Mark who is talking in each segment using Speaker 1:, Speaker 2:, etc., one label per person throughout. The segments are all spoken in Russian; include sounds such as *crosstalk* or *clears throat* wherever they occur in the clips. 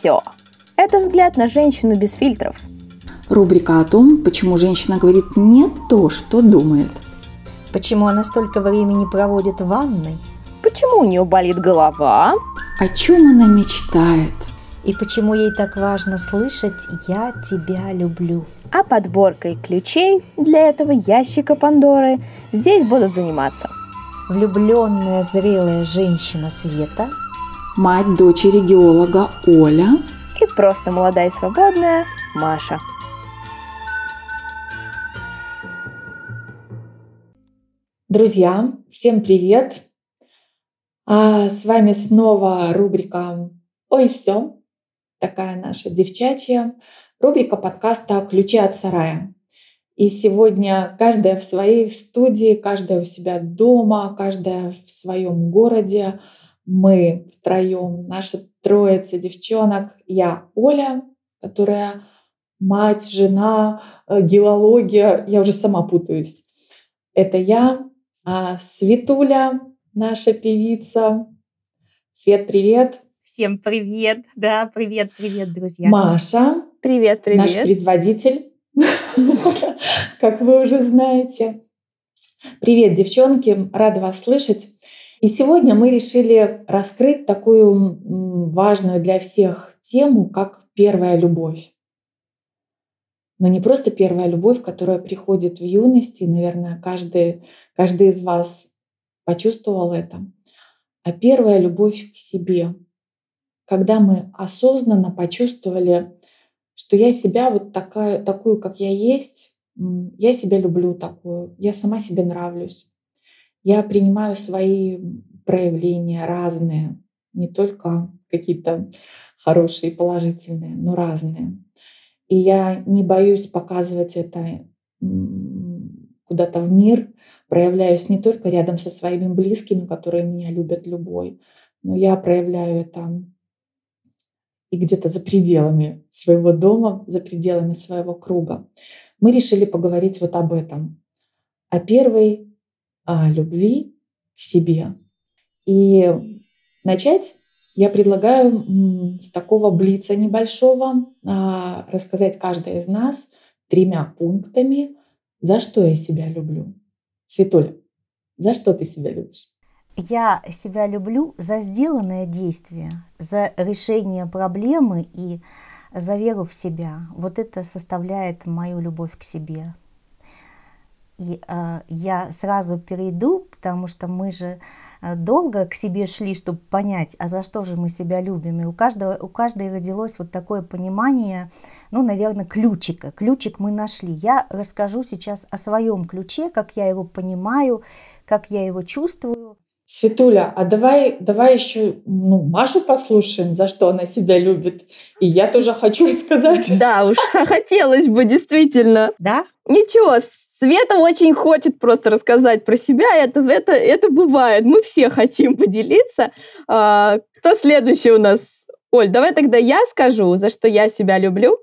Speaker 1: Все. Это взгляд на женщину без фильтров.
Speaker 2: Рубрика о том, почему женщина говорит не то, что думает.
Speaker 3: Почему она столько времени проводит в ванной?
Speaker 1: Почему у нее болит голова?
Speaker 2: О чем она мечтает?
Speaker 3: И почему ей так важно слышать «я тебя люблю»?
Speaker 1: А подборкой ключей для этого ящика Пандоры здесь будут заниматься.
Speaker 3: Влюбленная зрелая женщина Света,
Speaker 2: Мать дочери геолога Оля
Speaker 1: И просто молодая и свободная Маша.
Speaker 4: Друзья, всем привет! А с вами снова рубрика «Ой, все!» Такая наша девчачья рубрика подкаста «Ключи от сарая». И сегодня каждая в своей студии, каждая у себя дома, каждая в своем городе. Мы втроем, наша троица девчонок. Я Оля, которая мать, жена, э, геология. Я уже сама путаюсь. Это я, а Светуля, наша певица. Свет, привет.
Speaker 3: Всем привет! Да, привет, привет, друзья.
Speaker 4: Маша,
Speaker 1: Привет, привет.
Speaker 4: наш предводитель, *laughs* как вы уже знаете. Привет, девчонки, рада вас слышать. И сегодня мы решили раскрыть такую важную для всех тему, как первая любовь. Но не просто первая любовь, которая приходит в юности, наверное, каждый, каждый из вас почувствовал это, а первая любовь к себе, когда мы осознанно почувствовали, что я себя вот такая, такую, как я есть, я себя люблю такую, я сама себе нравлюсь. Я принимаю свои проявления разные, не только какие-то хорошие, положительные, но разные. И я не боюсь показывать это куда-то в мир, проявляюсь не только рядом со своими близкими, которые меня любят любой, но я проявляю это и где-то за пределами своего дома, за пределами своего круга. Мы решили поговорить вот об этом, о первой о любви к себе. И начать я предлагаю с такого блица небольшого а, рассказать каждой из нас тремя пунктами, за что я себя люблю. Светуля, за что ты себя любишь?
Speaker 3: Я себя люблю за сделанное действие, за решение проблемы и за веру в себя. Вот это составляет мою любовь к себе. И э, я сразу перейду, потому что мы же э, долго к себе шли, чтобы понять, а за что же мы себя любим. И у каждого, у каждой родилось вот такое понимание, ну, наверное, ключика. Ключик мы нашли. Я расскажу сейчас о своем ключе, как я его понимаю, как я его чувствую.
Speaker 4: Светуля, а давай, давай еще ну, Машу послушаем, за что она себя любит. И я тоже хочу *laughs* рассказать.
Speaker 1: Да уж, *laughs* хотелось бы, действительно.
Speaker 3: Да?
Speaker 1: Ничего, Света очень хочет просто рассказать про себя. Это, это, это бывает. Мы все хотим поделиться. А, кто следующий у нас? Оль, давай тогда я скажу, за что я себя люблю.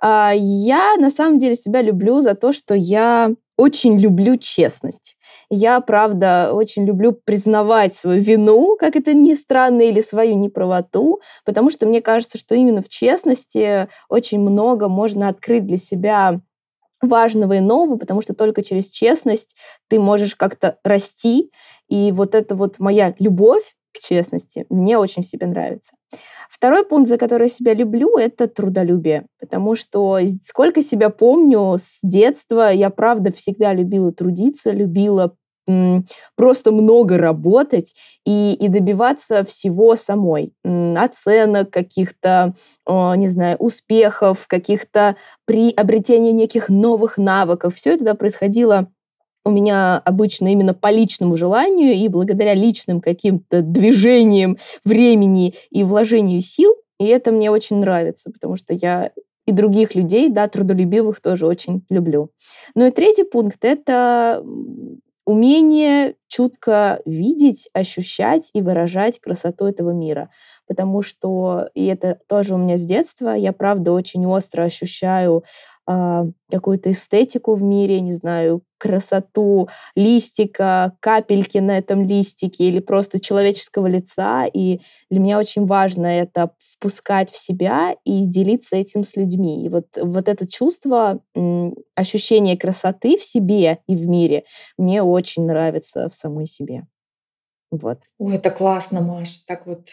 Speaker 1: А, я на самом деле себя люблю за то, что я очень люблю честность. Я, правда, очень люблю признавать свою вину, как это ни странно, или свою неправоту, потому что мне кажется, что именно в честности очень много можно открыть для себя важного и нового, потому что только через честность ты можешь как-то расти. И вот это вот моя любовь к честности мне очень в себе нравится. Второй пункт, за который я себя люблю, это трудолюбие, потому что сколько себя помню с детства, я правда всегда любила трудиться, любила просто много работать и, и добиваться всего самой. Оценок каких-то, не знаю, успехов, каких-то приобретения неких новых навыков. Все это да, происходило у меня обычно именно по личному желанию и благодаря личным каким-то движениям времени и вложению сил. И это мне очень нравится, потому что я и других людей, да, трудолюбивых тоже очень люблю. Ну и третий пункт — это умение чутко видеть, ощущать и выражать красоту этого мира. Потому что, и это тоже у меня с детства, я правда очень остро ощущаю какую-то эстетику в мире, не знаю, красоту листика, капельки на этом листике или просто человеческого лица. И для меня очень важно это впускать в себя и делиться этим с людьми. И вот, вот это чувство, ощущение красоты в себе и в мире мне очень нравится в самой себе. Вот.
Speaker 4: Ой, это классно, Маш. Так вот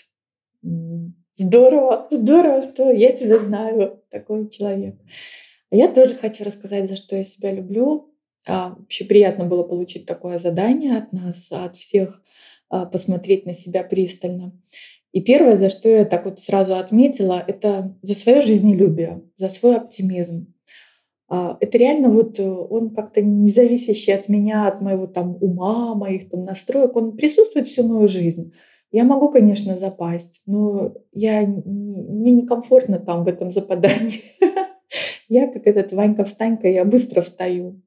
Speaker 4: здорово, *laughs* здорово, что я тебя знаю, такой человек. Я тоже хочу рассказать, за что я себя люблю. А, вообще приятно было получить такое задание от нас, от всех, а, посмотреть на себя пристально. И первое, за что я так вот сразу отметила, это за свое жизнелюбие, за свой оптимизм. А, это реально вот э, он как-то независящий от меня, от моего там ума, моих там настроек, он присутствует всю мою жизнь. Я могу, конечно, запасть, но я, мне некомфортно там в этом западании. *laughs* Я, как этот Ванька-встанька, я быстро встаю.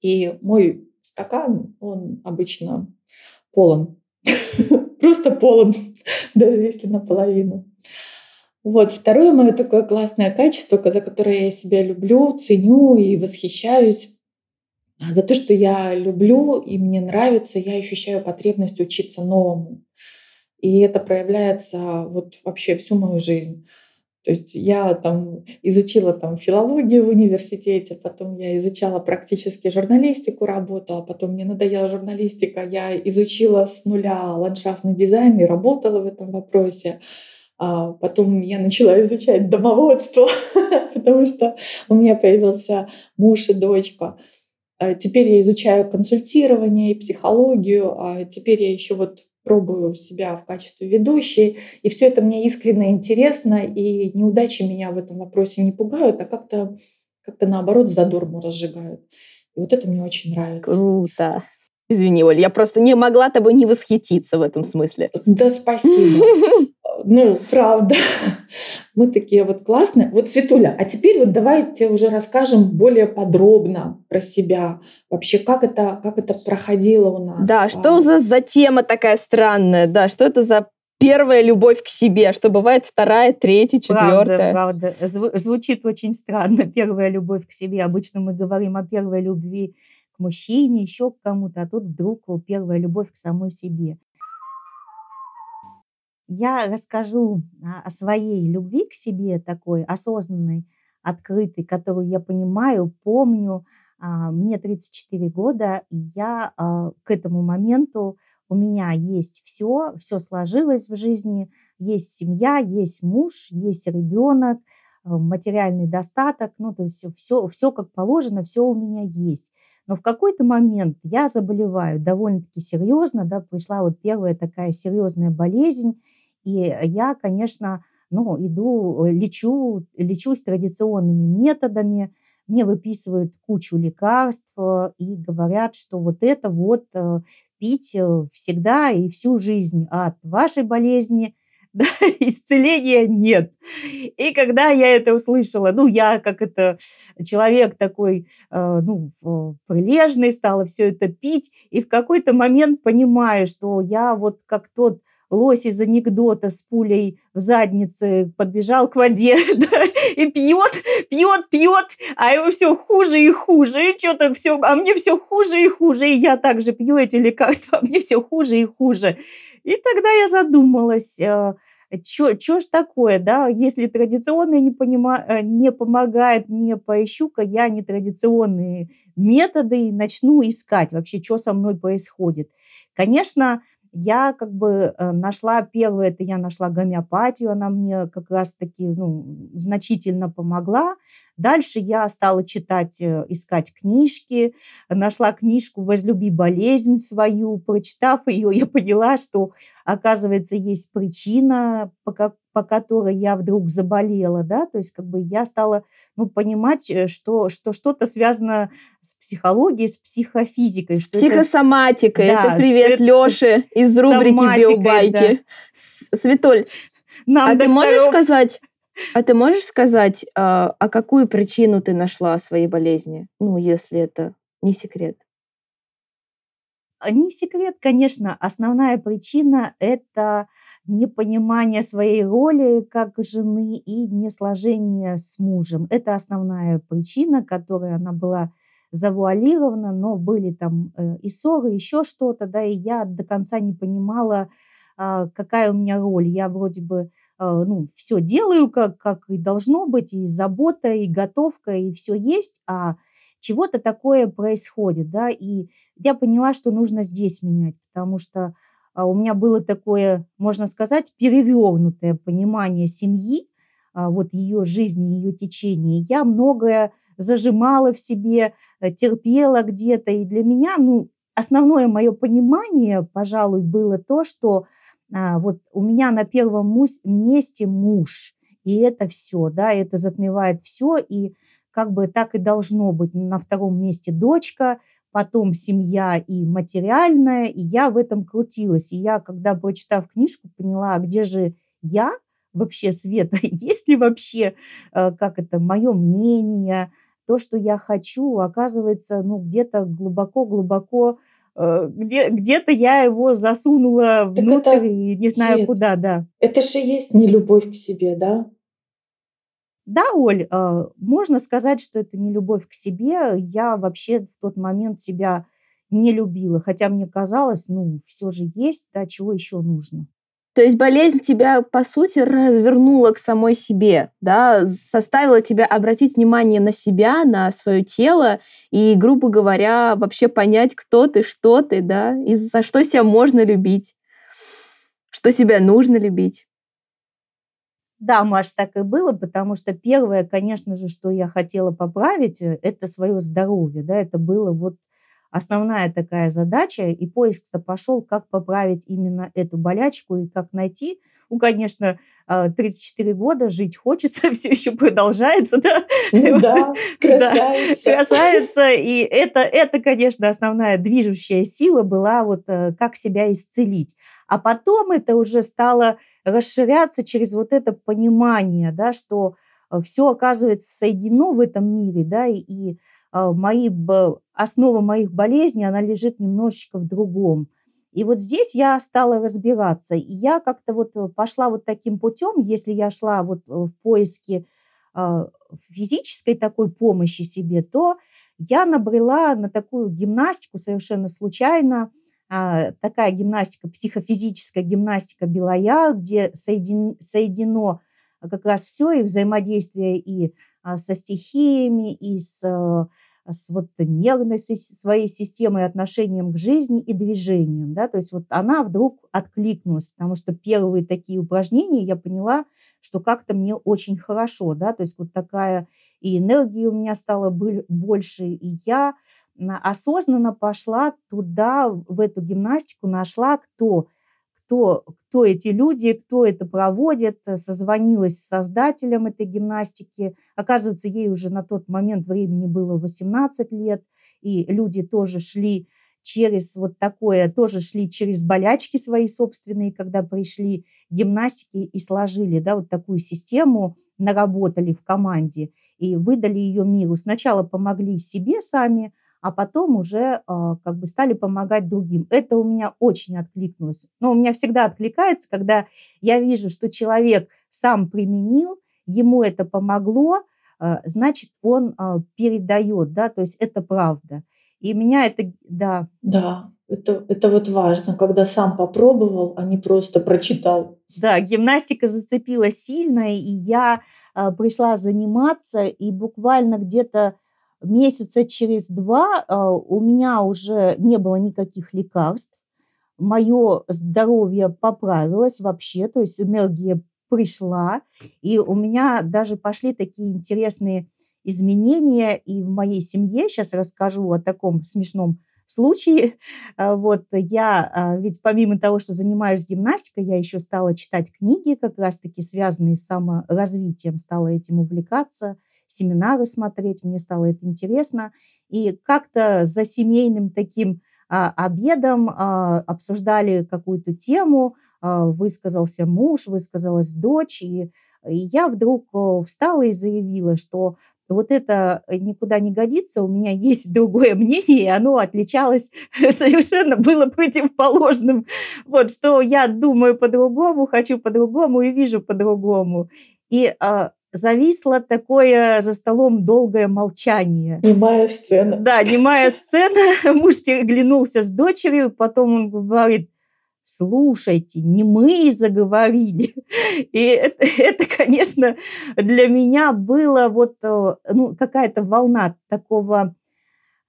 Speaker 4: И мой стакан, он обычно полон. *laughs* Просто полон, *laughs* даже если наполовину. Вот. Второе мое такое классное качество, за которое я себя люблю, ценю и восхищаюсь, а за то, что я люблю и мне нравится, я ощущаю потребность учиться новому. И это проявляется вот вообще всю мою жизнь. То есть я там изучила там филологию в университете, потом я изучала практически журналистику, работала, потом мне надоела журналистика, я изучила с нуля ландшафтный дизайн и работала в этом вопросе. А потом я начала изучать домоводство, *laughs* потому что у меня появился муж и дочка. А теперь я изучаю консультирование и психологию, а теперь я еще вот пробую себя в качестве ведущей, и все это мне искренне интересно, и неудачи меня в этом вопросе не пугают, а как-то как наоборот задорму разжигают. И вот это мне очень нравится.
Speaker 1: Круто. Извини, Оль, я просто не могла тобой не восхититься в этом смысле.
Speaker 4: Да, спасибо. *laughs* Ну, правда. *laughs* Мы такие вот классные. Вот, Светуля, а теперь вот давайте уже расскажем более подробно про себя. Вообще, как это, как это проходило у нас.
Speaker 1: Да, что за, за тема такая странная? Да, что это за первая любовь к себе, что бывает вторая, третья, четвертая.
Speaker 3: Правда, правда. Звучит очень странно, *laughs* первая любовь к себе. Обычно мы говорим о первой любви к мужчине, еще к кому-то, а тут вдруг первая любовь к самой себе я расскажу о своей любви к себе, такой осознанной, открытой, которую я понимаю, помню. А, мне 34 года, и я а, к этому моменту у меня есть все, все сложилось в жизни, есть семья, есть муж, есть ребенок, э, материальный достаток, ну то есть все, все как положено, все у меня есть. Но в какой-то момент я заболеваю довольно-таки серьезно, да, пришла вот первая такая серьезная болезнь, и я, конечно, ну, иду, э, лечу, лечусь традиционными методами, мне выписывают кучу лекарств э, и говорят, что вот это вот э, пить всегда и всю жизнь от вашей болезни *laughs* да, исцеления нет. И когда я это услышала, ну, я как это человек такой, ну, прилежный, стала все это пить, и в какой-то момент понимаю, что я вот как тот лось из анекдота с пулей в заднице подбежал к воде *laughs* да, и пьет, пьет, пьет, а ему все хуже и хуже, и что-то все, а мне все хуже и хуже, и я также пью эти лекарства, *laughs* а мне все хуже и хуже. И тогда я задумалась, что ж такое, да, если традиционное не, понима, э, не помогает, не поищу-ка я нетрадиционные методы и начну искать вообще, что со мной происходит. Конечно, я как бы э, нашла первое, это я нашла гомеопатию, она мне как раз-таки ну, значительно помогла. Дальше я стала читать, э, искать книжки, нашла книжку «Возлюби болезнь свою», прочитав ее, я поняла, что, оказывается, есть причина, по, как, по которой я вдруг заболела, да, то есть как бы я стала ну, понимать, э, что, что что-то связано с психологией, с психофизикой.
Speaker 1: С психосоматикой. Это, да, это привет с... Лёше из рубрики «Биобайки». Да. Светоль, Нам а докторов... ты можешь сказать, а ты можешь сказать, а, а какую причину ты нашла своей болезни? Ну, если это не секрет.
Speaker 3: Не секрет, конечно. Основная причина – это непонимание своей роли как жены и несложение с мужем. Это основная причина, которая она была завуалирована, но были там э, и ссоры, еще что-то, да, и я до конца не понимала, а, какая у меня роль. Я вроде бы а, ну, все делаю, как, как и должно быть, и забота, и готовка, и все есть, а чего-то такое происходит, да, и я поняла, что нужно здесь менять, потому что у меня было такое, можно сказать, перевернутое понимание семьи, а, вот ее жизни, ее течения. Я многое зажимала в себе, э, терпела где-то, и для меня, ну, основное мое понимание, пожалуй, было то, что а, вот у меня на первом месте муж, и это все, да, это затмевает все, и как бы так и должно быть. На втором месте дочка, потом семья и материальная, и я в этом крутилась. И я, когда, прочитав книжку, поняла, где же я вообще, Света, *laughs* есть ли вообще, э, как это, мое мнение, то, что я хочу, оказывается, ну, где-то глубоко-глубоко э, где, где-то я его засунула внутрь это, и не знаю Свет, куда, да.
Speaker 4: Это же есть не любовь к себе, да?
Speaker 3: Да, Оль, э, можно сказать, что это не любовь к себе. Я вообще в тот момент себя не любила, хотя мне казалось, ну, все же есть, да, чего еще нужно.
Speaker 1: То есть болезнь тебя, по сути, развернула к самой себе, да, заставила тебя обратить внимание на себя, на свое тело и, грубо говоря, вообще понять, кто ты, что ты, да, и за что себя можно любить, что себя нужно любить.
Speaker 3: Да, Маш, так и было, потому что первое, конечно же, что я хотела поправить, э, это свое здоровье. Да, это было вот основная такая задача, и поиск-то пошел, как поправить именно эту болячку и как найти. Ну, конечно, 34 а, года жить хочется, *laughs* все еще продолжается, да? *laughs*
Speaker 4: Да, красавица.
Speaker 3: красавица. И это, это, конечно, основная движущая сила была вот э, как себя исцелить. А потом это уже стало расширяться через вот это понимание, да, что э, все оказывается соединено в этом мире, да, и, и а, мои, основа моих болезней, она лежит немножечко в другом. И вот здесь я стала разбираться, и я как-то вот э, пошла вот таким путем, если я шла вот э, в поиске а, физической такой помощи себе, то я набрела на такую гимнастику совершенно случайно, а, такая гимнастика, психофизическая гимнастика Белая, где соедин, соединено как раз все и взаимодействие и а, со стихиями, и с, а, с вот нервной своей системой, отношением к жизни и движением. Да? То есть вот она вдруг откликнулась, потому что первые такие упражнения я поняла, что как-то мне очень хорошо. Да? То есть вот такая и энергии у меня стало больше, и я осознанно пошла туда, в эту гимнастику, нашла, кто, кто, кто эти люди, кто это проводит, созвонилась с создателем этой гимнастики. Оказывается, ей уже на тот момент времени было 18 лет, и люди тоже шли через вот такое, тоже шли через болячки свои собственные, когда пришли гимнастики и сложили, да, вот такую систему, наработали в команде и выдали ее миру. Сначала помогли себе сами, а потом уже а, как бы стали помогать другим. Это у меня очень откликнулось. Но у меня всегда откликается, когда я вижу, что человек сам применил, ему это помогло, а, значит, он а, передает, да, то есть это правда. И меня это, да.
Speaker 4: Да, это, это вот важно, когда сам попробовал, а не просто прочитал.
Speaker 3: Да, гимнастика зацепила сильно, и я пришла заниматься, и буквально где-то месяца через два а, у меня уже не было никаких лекарств, мое здоровье поправилось вообще, то есть энергия пришла, и у меня даже пошли такие интересные изменения и в моей семье. Сейчас расскажу о таком смешном случае. А, *laughs* вот я, а, ведь помимо того, что занимаюсь гимнастикой, я еще стала читать книги, как раз-таки связанные с саморазвитием, стала этим увлекаться – семинары смотреть, мне стало это интересно. И как-то за семейным таким а, обедом а, обсуждали какую-то тему, а, высказался муж, высказалась дочь, и, и я вдруг встала и заявила, что вот это никуда не годится, у меня *laughs* есть другое мнение, и оно отличалось *laughs* совершенно было противоположным. Вот что я думаю по-другому, хочу по-другому и вижу по-другому. И а, зависло такое за столом долгое молчание.
Speaker 4: Немая сцена.
Speaker 3: Да, немая сцена. *laughs* Муж переглянулся с дочерью, потом он говорит, слушайте, не мы заговорили. *laughs* И это, *laughs* это, конечно, для меня было вот э, ну, какая-то волна такого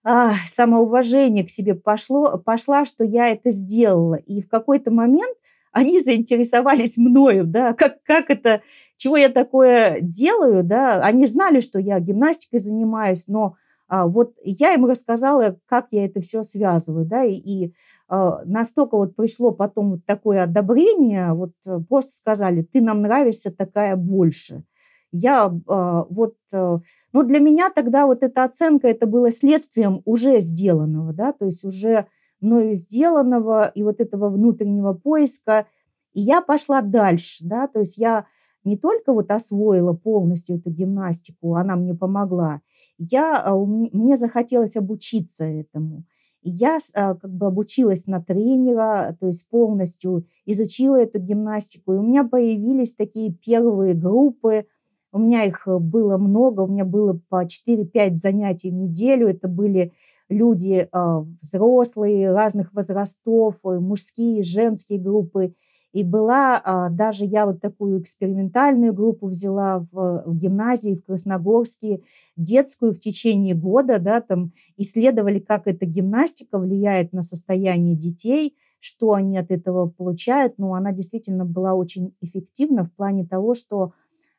Speaker 3: а, самоуважения к себе пошло, пошла, что я это сделала. И в какой-то момент они заинтересовались мною, да, как, как это, чего я такое делаю, да, они знали, что я гимнастикой занимаюсь, но а, вот я им рассказала, как я это все связываю, да, и, и а, настолько вот пришло потом вот такое одобрение, вот э, просто сказали, ты нам нравишься такая больше. Я а, вот, э, ну для меня тогда вот эта оценка, это было следствием уже сделанного, да, то есть уже мною сделанного и вот этого внутреннего поиска. И я пошла дальше, да, то есть я не только вот освоила полностью эту гимнастику, она мне помогла, я, а, мне захотелось обучиться этому. Я а, как бы обучилась на тренера, то есть полностью изучила эту гимнастику. И у меня появились такие первые группы. У меня их э, было много, у меня было по 4-5 занятий в неделю. Это были люди а, взрослые, разных возрастов, э, мужские, женские группы. И была а, даже я вот такую экспериментальную группу взяла в, в гимназии в Красногорске, детскую в течение года, да, там исследовали, как эта гимнастика влияет на состояние детей, что они от этого получают. Ну, она действительно была очень эффективна в плане того, что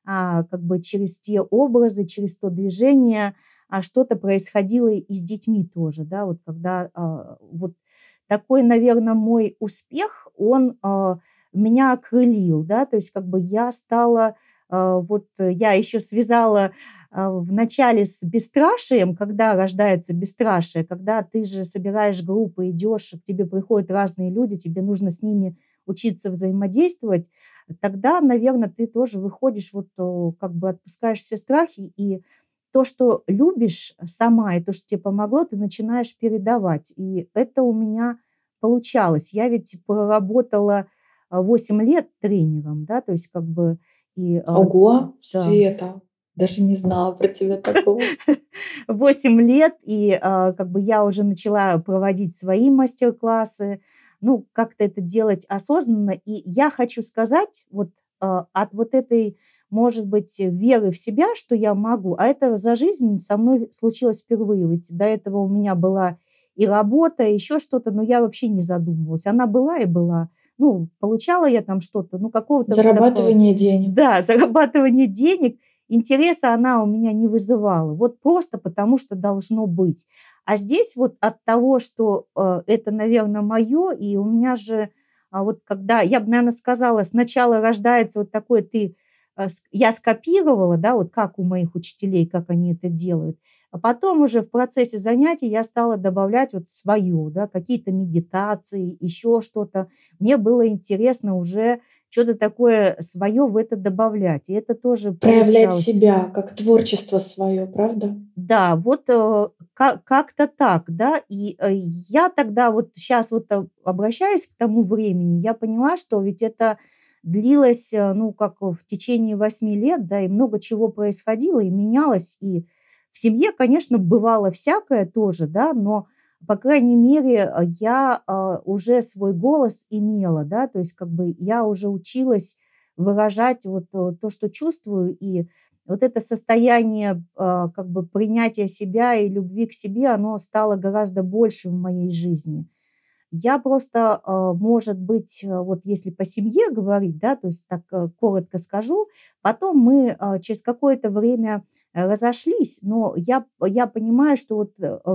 Speaker 3: а, как бы через те образы, через то движение а что-то происходило и с детьми тоже, да, вот когда а, вот такой, наверное, мой успех, он а, меня окрылил, да, то есть как бы я стала, а, вот я еще связала а, в начале с бесстрашием, когда рождается бесстрашие, когда ты же собираешь группы, идешь, к тебе приходят разные люди, тебе нужно с ними учиться взаимодействовать, тогда, наверное, ты тоже выходишь, вот как бы отпускаешь все страхи, и то, что любишь сама, и то, что тебе помогло, ты начинаешь передавать. И это у меня получалось. Я ведь проработала 8 лет тренером, да, то есть как бы... И,
Speaker 4: а, Ого, да. Света, даже не знала про тебя такого. *laughs*
Speaker 3: 8 лет, и а, как бы я уже начала проводить свои мастер-классы, ну, как-то это делать осознанно. И я хочу сказать, вот а, от вот этой, может быть, веры в себя, что я могу, а это за жизнь со мной случилось впервые. Ведь до этого у меня была и работа, и еще что-то, но я вообще не задумывалась. Она была и была ну, получала я там что-то, ну, какого-то...
Speaker 4: Зарабатывание такого, денег.
Speaker 3: Да, зарабатывание денег. Интереса она у меня не вызывала. Вот просто потому, что должно быть. А здесь вот от того, что э, это, наверное, мое, и у меня же, а вот когда, я бы, наверное, сказала, сначала рождается вот такой ты, э, я скопировала, да, вот как у моих учителей, как они это делают, а потом уже в процессе занятий я стала добавлять вот свое, да, какие-то медитации, еще что-то. Мне было интересно уже что-то такое свое в это добавлять. И это тоже
Speaker 4: проявлять получалось. себя как творчество свое, правда?
Speaker 3: Да, вот э, как-то так, да. И э, я тогда вот сейчас вот обращаюсь к тому времени, я поняла, что ведь это длилось, э, ну, как в течение восьми лет, да, и много чего происходило, и менялось, и в семье, конечно, бывало всякое тоже, да, но, по крайней мере, э, я э, уже свой голос имела, да, то есть как бы я уже училась выражать вот э, то, что чувствую, и вот это состояние как бы принятия себя и любви к себе, оно стало гораздо больше в моей жизни. Я просто, а, может быть, э, вот если по семье говорить, да, то есть так э, коротко скажу, потом мы а, через какое-то время э, разошлись, но я, я понимаю, что вот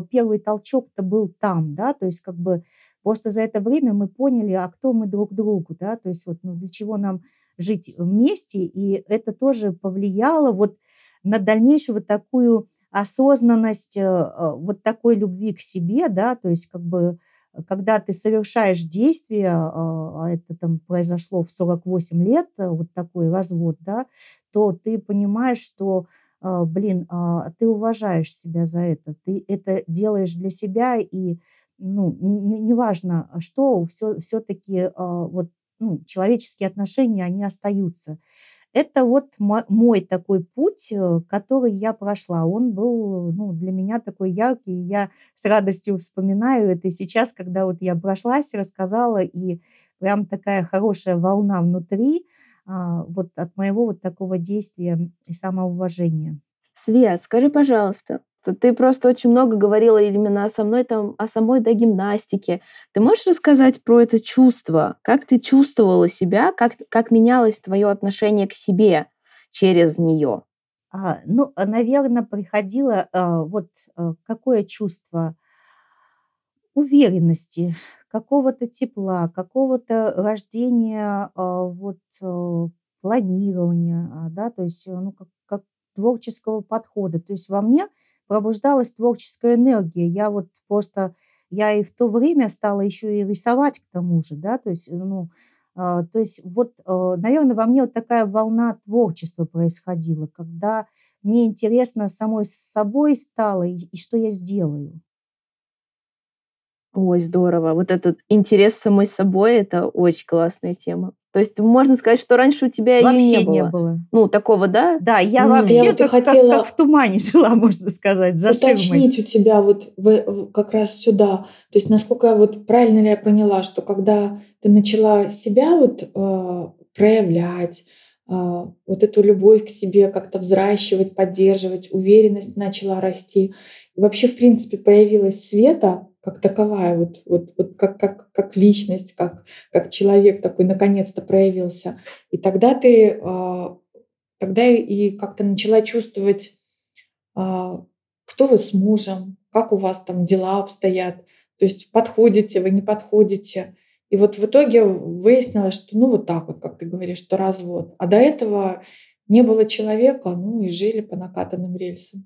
Speaker 3: первый толчок-то был там, да, то есть как бы просто за это время мы поняли, а кто мы друг другу, да, то есть вот ну, для чего нам жить вместе, и это тоже повлияло вот на дальнейшую вот такую осознанность, вот такой любви к себе, да, то есть как бы когда ты совершаешь действие, а, а это там произошло в 48 лет, э, вот такой развод, да, то ты понимаешь, что а, блин, ты уважаешь себя за это, ты это делаешь для себя, и ну, неважно, не что, все, все-таки вот, ну, человеческие отношения, они остаются. Это вот мой такой путь, э, который я прошла. Он был ну, для меня такой яркий. Я с радостью вспоминаю это сейчас, когда вот я прошлась, рассказала, и прям такая хорошая волна внутри а, вот от моего вот такого действия и самоуважения.
Speaker 1: Свет, скажи, пожалуйста, ты просто очень много говорила именно со мной там, о самой да, гимнастике. Ты можешь рассказать про это чувство? Как ты чувствовала себя? Как, как менялось твое отношение к себе через нее?
Speaker 3: А, ну, наверное, приходило а, вот а, какое чувство уверенности, какого-то тепла, какого-то рождения, а, вот а, планирования, а, да, то есть ну, как, как творческого подхода. То есть во мне пробуждалась творческая энергия. Я вот просто, я и в то время стала еще и рисовать к тому же, да, то есть, ну, э, то есть вот, э, наверное, во мне вот такая волна творчества происходила, когда мне интересно самой собой стало, и, и что я сделаю.
Speaker 1: Ой, здорово. Вот этот интерес самой собой– это очень классная тема. То есть можно сказать, что раньше у тебя
Speaker 3: вообще
Speaker 1: ее не было.
Speaker 3: не было.
Speaker 1: Ну, такого, да?
Speaker 3: Да, я mm. вообще я как, хотела как, как в тумане *laughs* жила, можно сказать, за
Speaker 4: Уточнить ширмой. у тебя вот в, в, как раз сюда. То есть насколько вот правильно ли я поняла, что когда ты начала себя вот э, проявлять, э, вот эту любовь к себе как-то взращивать, поддерживать, уверенность начала расти. И вообще, в принципе, появилась Света, как таковая, вот, вот, вот как, как, как личность, как, как человек такой наконец-то проявился. И тогда ты а, тогда и как-то начала чувствовать, а, кто вы с мужем, как у вас там дела обстоят, то есть подходите вы, не подходите. И вот в итоге выяснилось, что ну вот так вот, как ты говоришь, что развод. А до этого не было человека, ну и жили по накатанным рельсам.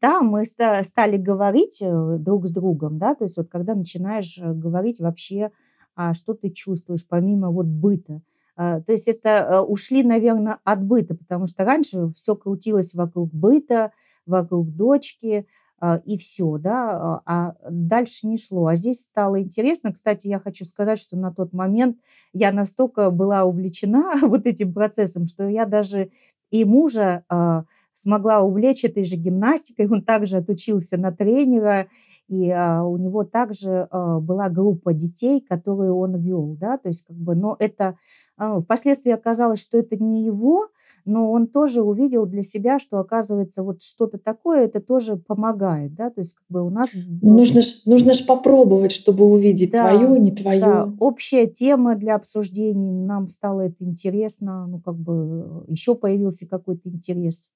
Speaker 3: Да, мы стали говорить э, друг с другом, да, то есть вот когда начинаешь э, говорить вообще, а, что ты чувствуешь помимо вот быта. А, то есть это э, ушли, наверное, от быта, потому что раньше все крутилось вокруг быта, вокруг дочки, а, и все, да, а дальше не шло. А здесь стало интересно. Кстати, я хочу сказать, что на тот момент я настолько была увлечена *laughs* вот этим процессом, что я даже и мужа смогла увлечь этой же гимнастикой. Он также отучился на тренера, и а, у него также а, была группа детей, которую он вел, да, то есть как бы, но это а, впоследствии оказалось, что это не его, но он тоже увидел для себя, что оказывается вот что-то такое, это тоже помогает, да, то есть как бы у нас...
Speaker 4: Ну, нужно ж, нужно ж попробовать, чтобы увидеть да, твое, не твое. Да,
Speaker 3: общая тема для обсуждений, нам стало это интересно, ну как бы еще появился какой-то интерес.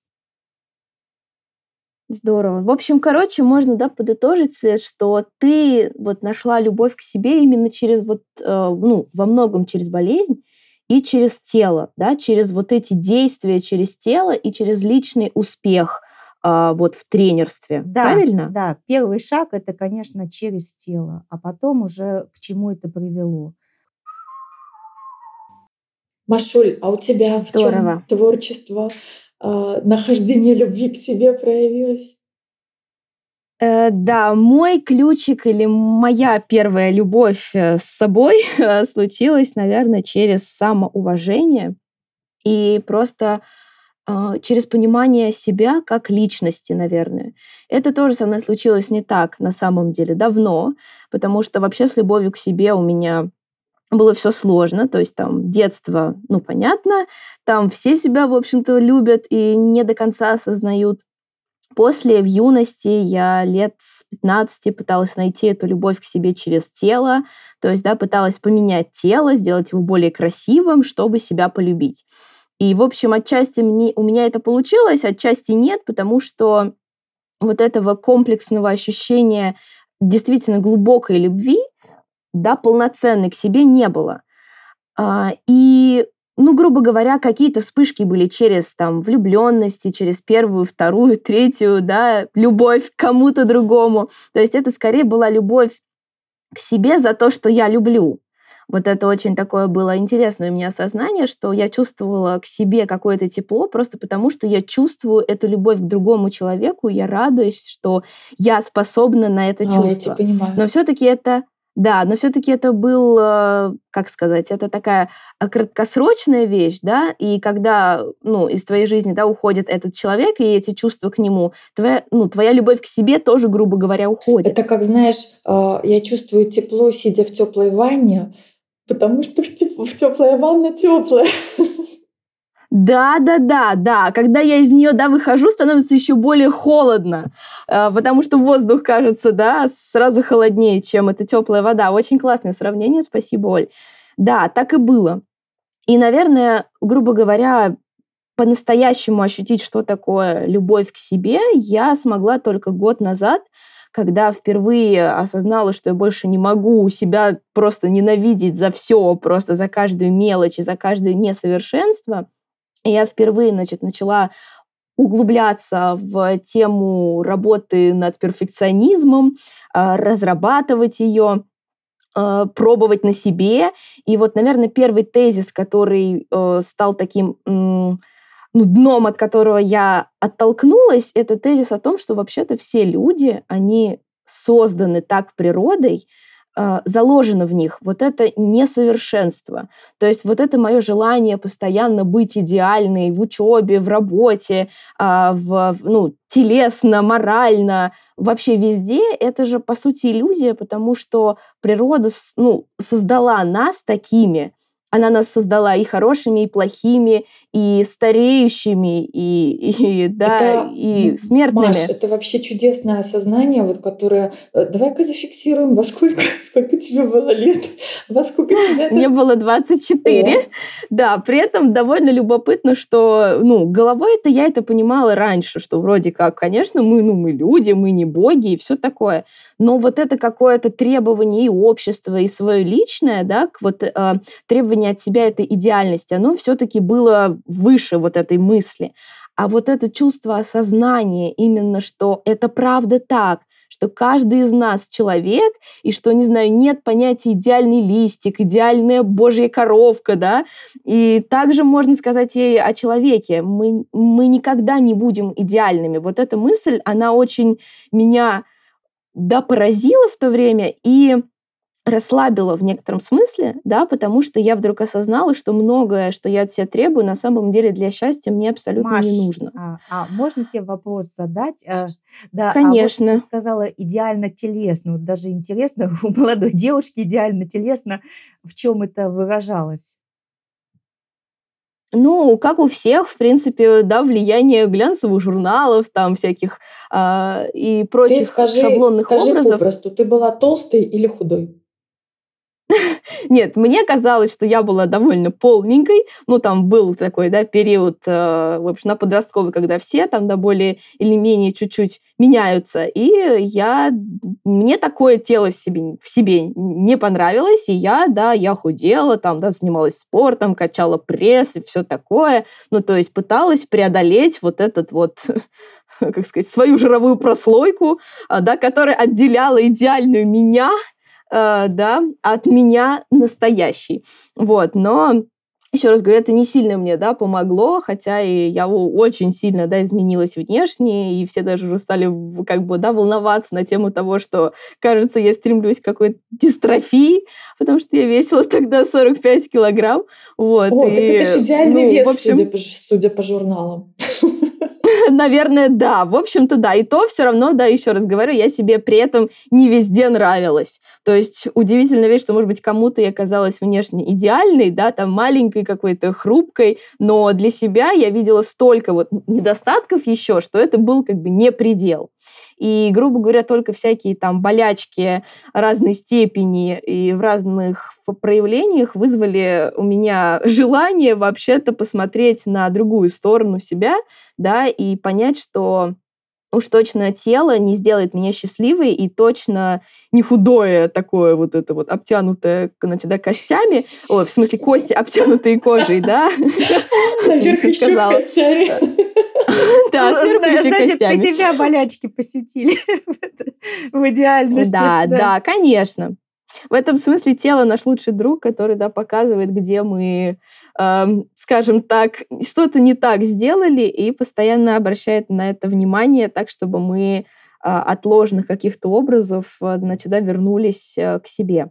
Speaker 1: Здорово. В общем, короче, можно, да, подытожить, Свет, что ты вот нашла любовь к себе именно через вот, э, ну, во многом через болезнь и через тело, да, через вот эти действия через тело и через личный успех э, вот в тренерстве.
Speaker 3: Да,
Speaker 1: Правильно?
Speaker 3: Да, первый шаг это, конечно, через тело, а потом уже к чему это привело.
Speaker 4: Машуль, а у тебя Здорово. в чем творчество? Э, нахождение любви к себе проявилось?
Speaker 1: Э, да, мой ключик или моя первая любовь э, с собой *laughs* случилась, наверное, через самоуважение и просто э, через понимание себя как личности, наверное. Это тоже со мной случилось не так на самом деле давно, потому что вообще с любовью к себе у меня было все сложно, то есть там детство, ну, понятно, там все себя, в общем-то, любят и не до конца осознают. После, в юности, я лет с 15 пыталась найти эту любовь к себе через тело, то есть, да, пыталась поменять тело, сделать его более красивым, чтобы себя полюбить. И, в общем, отчасти мне, у меня это получилось, отчасти нет, потому что вот этого комплексного ощущения действительно глубокой любви, да, полноценной к себе не было. А, и, ну, грубо говоря, какие-то вспышки были через там влюбленности, через первую, вторую, *laughs* третью, да, любовь к кому-то другому. То есть это скорее была любовь к себе за то, что я люблю. Вот это очень такое было интересное у меня осознание, что я чувствовала к себе какое-то тепло просто потому, что я чувствую эту любовь к другому человеку, я радуюсь, что я способна на это
Speaker 4: А, я
Speaker 1: чувство.
Speaker 4: тебя понимаю.
Speaker 1: Но все-таки это, да, но все-таки это был, э, как сказать, это такая э, краткосрочная вещь, да, и когда, ну, из твоей жизни, да, уходит этот человек, и эти чувства к нему, твоя, ну, твоя любовь к себе тоже, грубо говоря, уходит.
Speaker 4: Это как, знаешь, э, я чувствую тепло, сидя в теплой ванне, потому что в, теп- в теплая ванна теплая. *laughs*
Speaker 1: Да, да, да, да. Когда я из нее, да, выхожу, становится еще более холодно, э, потому что воздух кажется, да, сразу холоднее, чем эта теплая вода. Очень классное сравнение, спасибо, Оль. Да, так и было. И, наверное, грубо говоря, по-настоящему ощутить, что такое любовь к себе, я смогла только год назад, когда впервые осознала, что я больше не могу себя просто ненавидеть за все, просто за каждую мелочь и за каждое несовершенство. Я впервые, значит, начала углубляться в тему работы над перфекционизмом, а, разрабатывать ее, а, пробовать на себе. И вот, наверное, первый тезис, который э, стал таким ну, дном, от которого я оттолкнулась, это тезис о том, что вообще-то все люди, они созданы так природой, заложено в них вот это несовершенство. То есть вот это мое желание постоянно быть идеальной в учебе, в работе, а, в, ну, телесно, морально, вообще везде, это же по сути иллюзия, потому что природа ну, создала нас такими, она нас создала и хорошими, и плохими, и стареющими, и, и, да,
Speaker 4: Это,
Speaker 1: и смертными.
Speaker 4: Маш, это вообще чудесное осознание, вот которое... э, Давай-ка зафиксируем, во сколько, *laughs* сколько тебе было лет, во сколько тебе.
Speaker 1: Мне было 24.
Speaker 4: О.
Speaker 1: Да, при этом довольно любопытно, что, ну, головой это я это понимала раньше, что вроде как, конечно, мы, ну, мы люди, мы не боги и все такое. Но вот это какое-то требование и общества, и свое личное, да, к вот э, требование от себя этой идеальности, оно все-таки было выше вот этой мысли. А вот это чувство осознания именно, что это правда так, что каждый из нас человек, и что, не знаю, нет понятия идеальный листик, идеальная божья коровка, да, и также можно сказать и о человеке. Мы, мы никогда не будем идеальными. Вот эта мысль, она очень меня, да, поразила в то время и расслабила в некотором смысле, да, потому что я вдруг осознала, что многое, что я от себя требую, на самом деле для счастья мне абсолютно
Speaker 3: Маш,
Speaker 1: не нужно.
Speaker 3: а, а можно тебе вопрос задать? Э, Да, а вот
Speaker 1: Конечно.
Speaker 3: ты сказала идеально телесно. Вот даже интересно, *laughs* у молодой девушки идеально телесно, в чем это выражалось?
Speaker 1: Ну, как у всех, в принципе, да, влияние глянцевых журналов, там всяких а, и
Speaker 4: Ты
Speaker 1: прочих
Speaker 4: скажи,
Speaker 1: шаблонных
Speaker 4: скажи
Speaker 1: образов.
Speaker 4: попросту, ты была толстой или худой? *laughs*
Speaker 1: Нет, мне казалось, что я была довольно полненькой. Ну, там был такой, да, период, э, в общем, на подростковый, когда все там, да, более или менее чуть-чуть меняются. И я, мне такое тело в себе, в себе не понравилось, и я, да, я худела, там, да, занималась спортом, качала пресс и все такое. Ну, то есть пыталась преодолеть вот этот вот *laughs* как сказать, свою жировую прослойку, а, да, которая отделяла идеальную меня э, да, от меня настоящий. Вот, но еще раз говорю, это не сильно мне, да, помогло, хотя и я очень сильно, да, изменилась внешне, и все даже уже стали, как бы, да, волноваться на тему того, что, кажется, я стремлюсь к какой-то дистрофии, потому что я весила тогда 45 килограмм, вот.
Speaker 4: О, так
Speaker 1: и,
Speaker 4: это же идеальный
Speaker 1: ну,
Speaker 4: вес,
Speaker 1: в общем,
Speaker 4: судя, по, судя по журналам. *laughs* *laughs*
Speaker 1: Наверное, да. В общем-то, да. И то все равно, да, еще раз говорю, я себе при этом не везде нравилась. То есть удивительная вещь, что, может быть, кому-то я казалась внешне идеальной, да, там маленькой какой-то, хрупкой, но для себя я видела столько вот недостатков еще, что это был как бы не предел. И, грубо говоря, только всякие там болячки разной степени и в разных проявлениях вызвали у меня *laughs* желание вообще-то посмотреть на другую сторону себя, да, и понять, что уж точно тело не сделает меня счастливой, и точно не худое такое вот это вот обтянутое, значит, да, костями, *laughs* ой, в смысле кости, обтянутые кожей, да,
Speaker 4: Наверх еще костями. *laughs*
Speaker 1: да,
Speaker 3: Значит,
Speaker 1: костями.
Speaker 3: тебя болячки посетили *laughs* в идеальности.
Speaker 1: Да, да, конечно. В этом смысле тело наш лучший друг, который, да, показывает, где мы, э, скажем так, что-то не так сделали и постоянно обращает на это внимание так, чтобы мы э, от ложных каких-то образов, э, значит, да, вернулись э, к себе.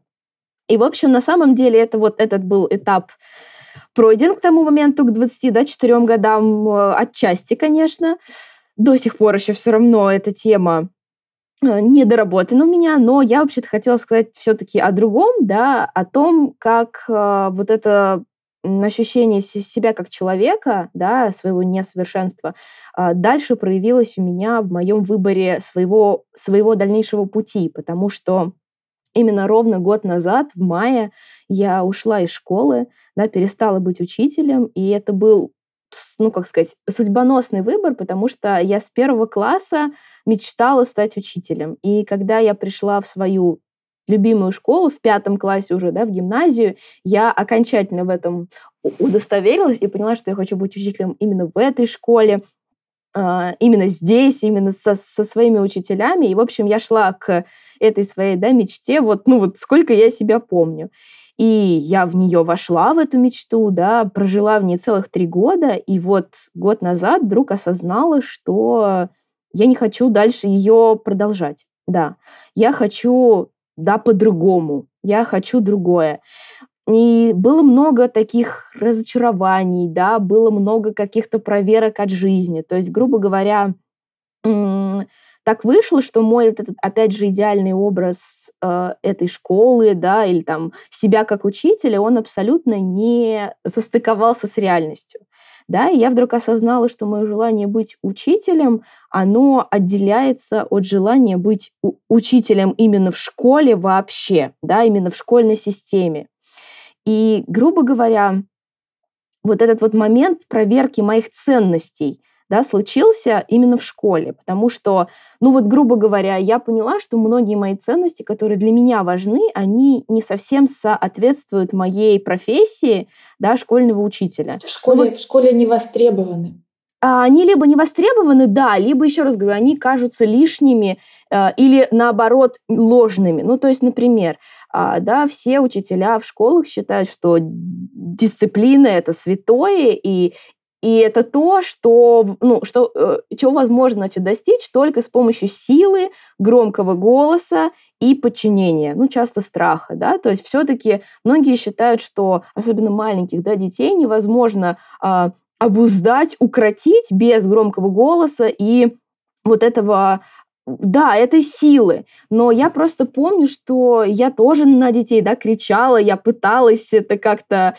Speaker 1: И, в общем, на самом деле это вот этот был этап пройден к тому моменту, к 24 да, годам, э, отчасти, конечно. До сих пор еще все равно эта тема Э, недоработано у меня, но я вообще-то хотела сказать все-таки о другом, да, о том, как э, вот это ощущение себя как человека, да, своего несовершенства, дальше проявилось у меня в моем выборе своего, своего дальнейшего пути, потому что именно ровно год назад, в мае, я ушла из школы, да, перестала быть учителем, и это был ну, как сказать, судьбоносный выбор, потому что я с первого класса мечтала стать учителем. И когда я пришла в свою любимую школу в пятом классе уже, да, в гимназию, я окончательно в этом удостоверилась и поняла, что я хочу быть учителем именно в этой школе, именно здесь, именно со, со своими учителями. И, в общем, я шла к этой своей да, мечте, вот, ну вот сколько я себя помню. И я в нее вошла, в эту мечту, да, прожила в ней целых три года, и вот год назад вдруг осознала, что я не хочу дальше ее продолжать. Да, я хочу, да, по-другому, я хочу другое. И было много таких разочарований, да, было много каких-то проверок от жизни. То есть, грубо говоря, так вышло, что мой вот этот, опять же, идеальный образ э, этой школы, да, или там себя как учителя, он абсолютно не состыковался с реальностью. Да, и я вдруг осознала, что мое желание быть учителем, оно отделяется от желания быть учителем именно в школе вообще, да, именно в школьной системе. И, грубо говоря, вот этот вот момент проверки моих ценностей – да, случился именно в школе, потому что, ну вот, грубо говоря, я поняла, что многие мои ценности, которые для меня важны, они не совсем соответствуют моей профессии, да, школьного учителя.
Speaker 4: В школе, ну, вот, в школе не востребованы.
Speaker 1: А, они либо не востребованы, да, либо, еще раз говорю, они кажутся лишними э, или, наоборот, ложными. Ну, то есть, например, э, да, все учителя в школах считают, что дисциплина – это святое, и и это то, что, ну, что, э, чего возможно значит, достичь только с помощью силы, громкого голоса и подчинения, ну, часто страха, да, то есть все-таки многие считают, что, особенно маленьких, да, детей невозможно обуздать, укротить без громкого голоса и вот этого да, этой силы. Но я просто помню, что я тоже на детей, да, кричала, я пыталась это как-то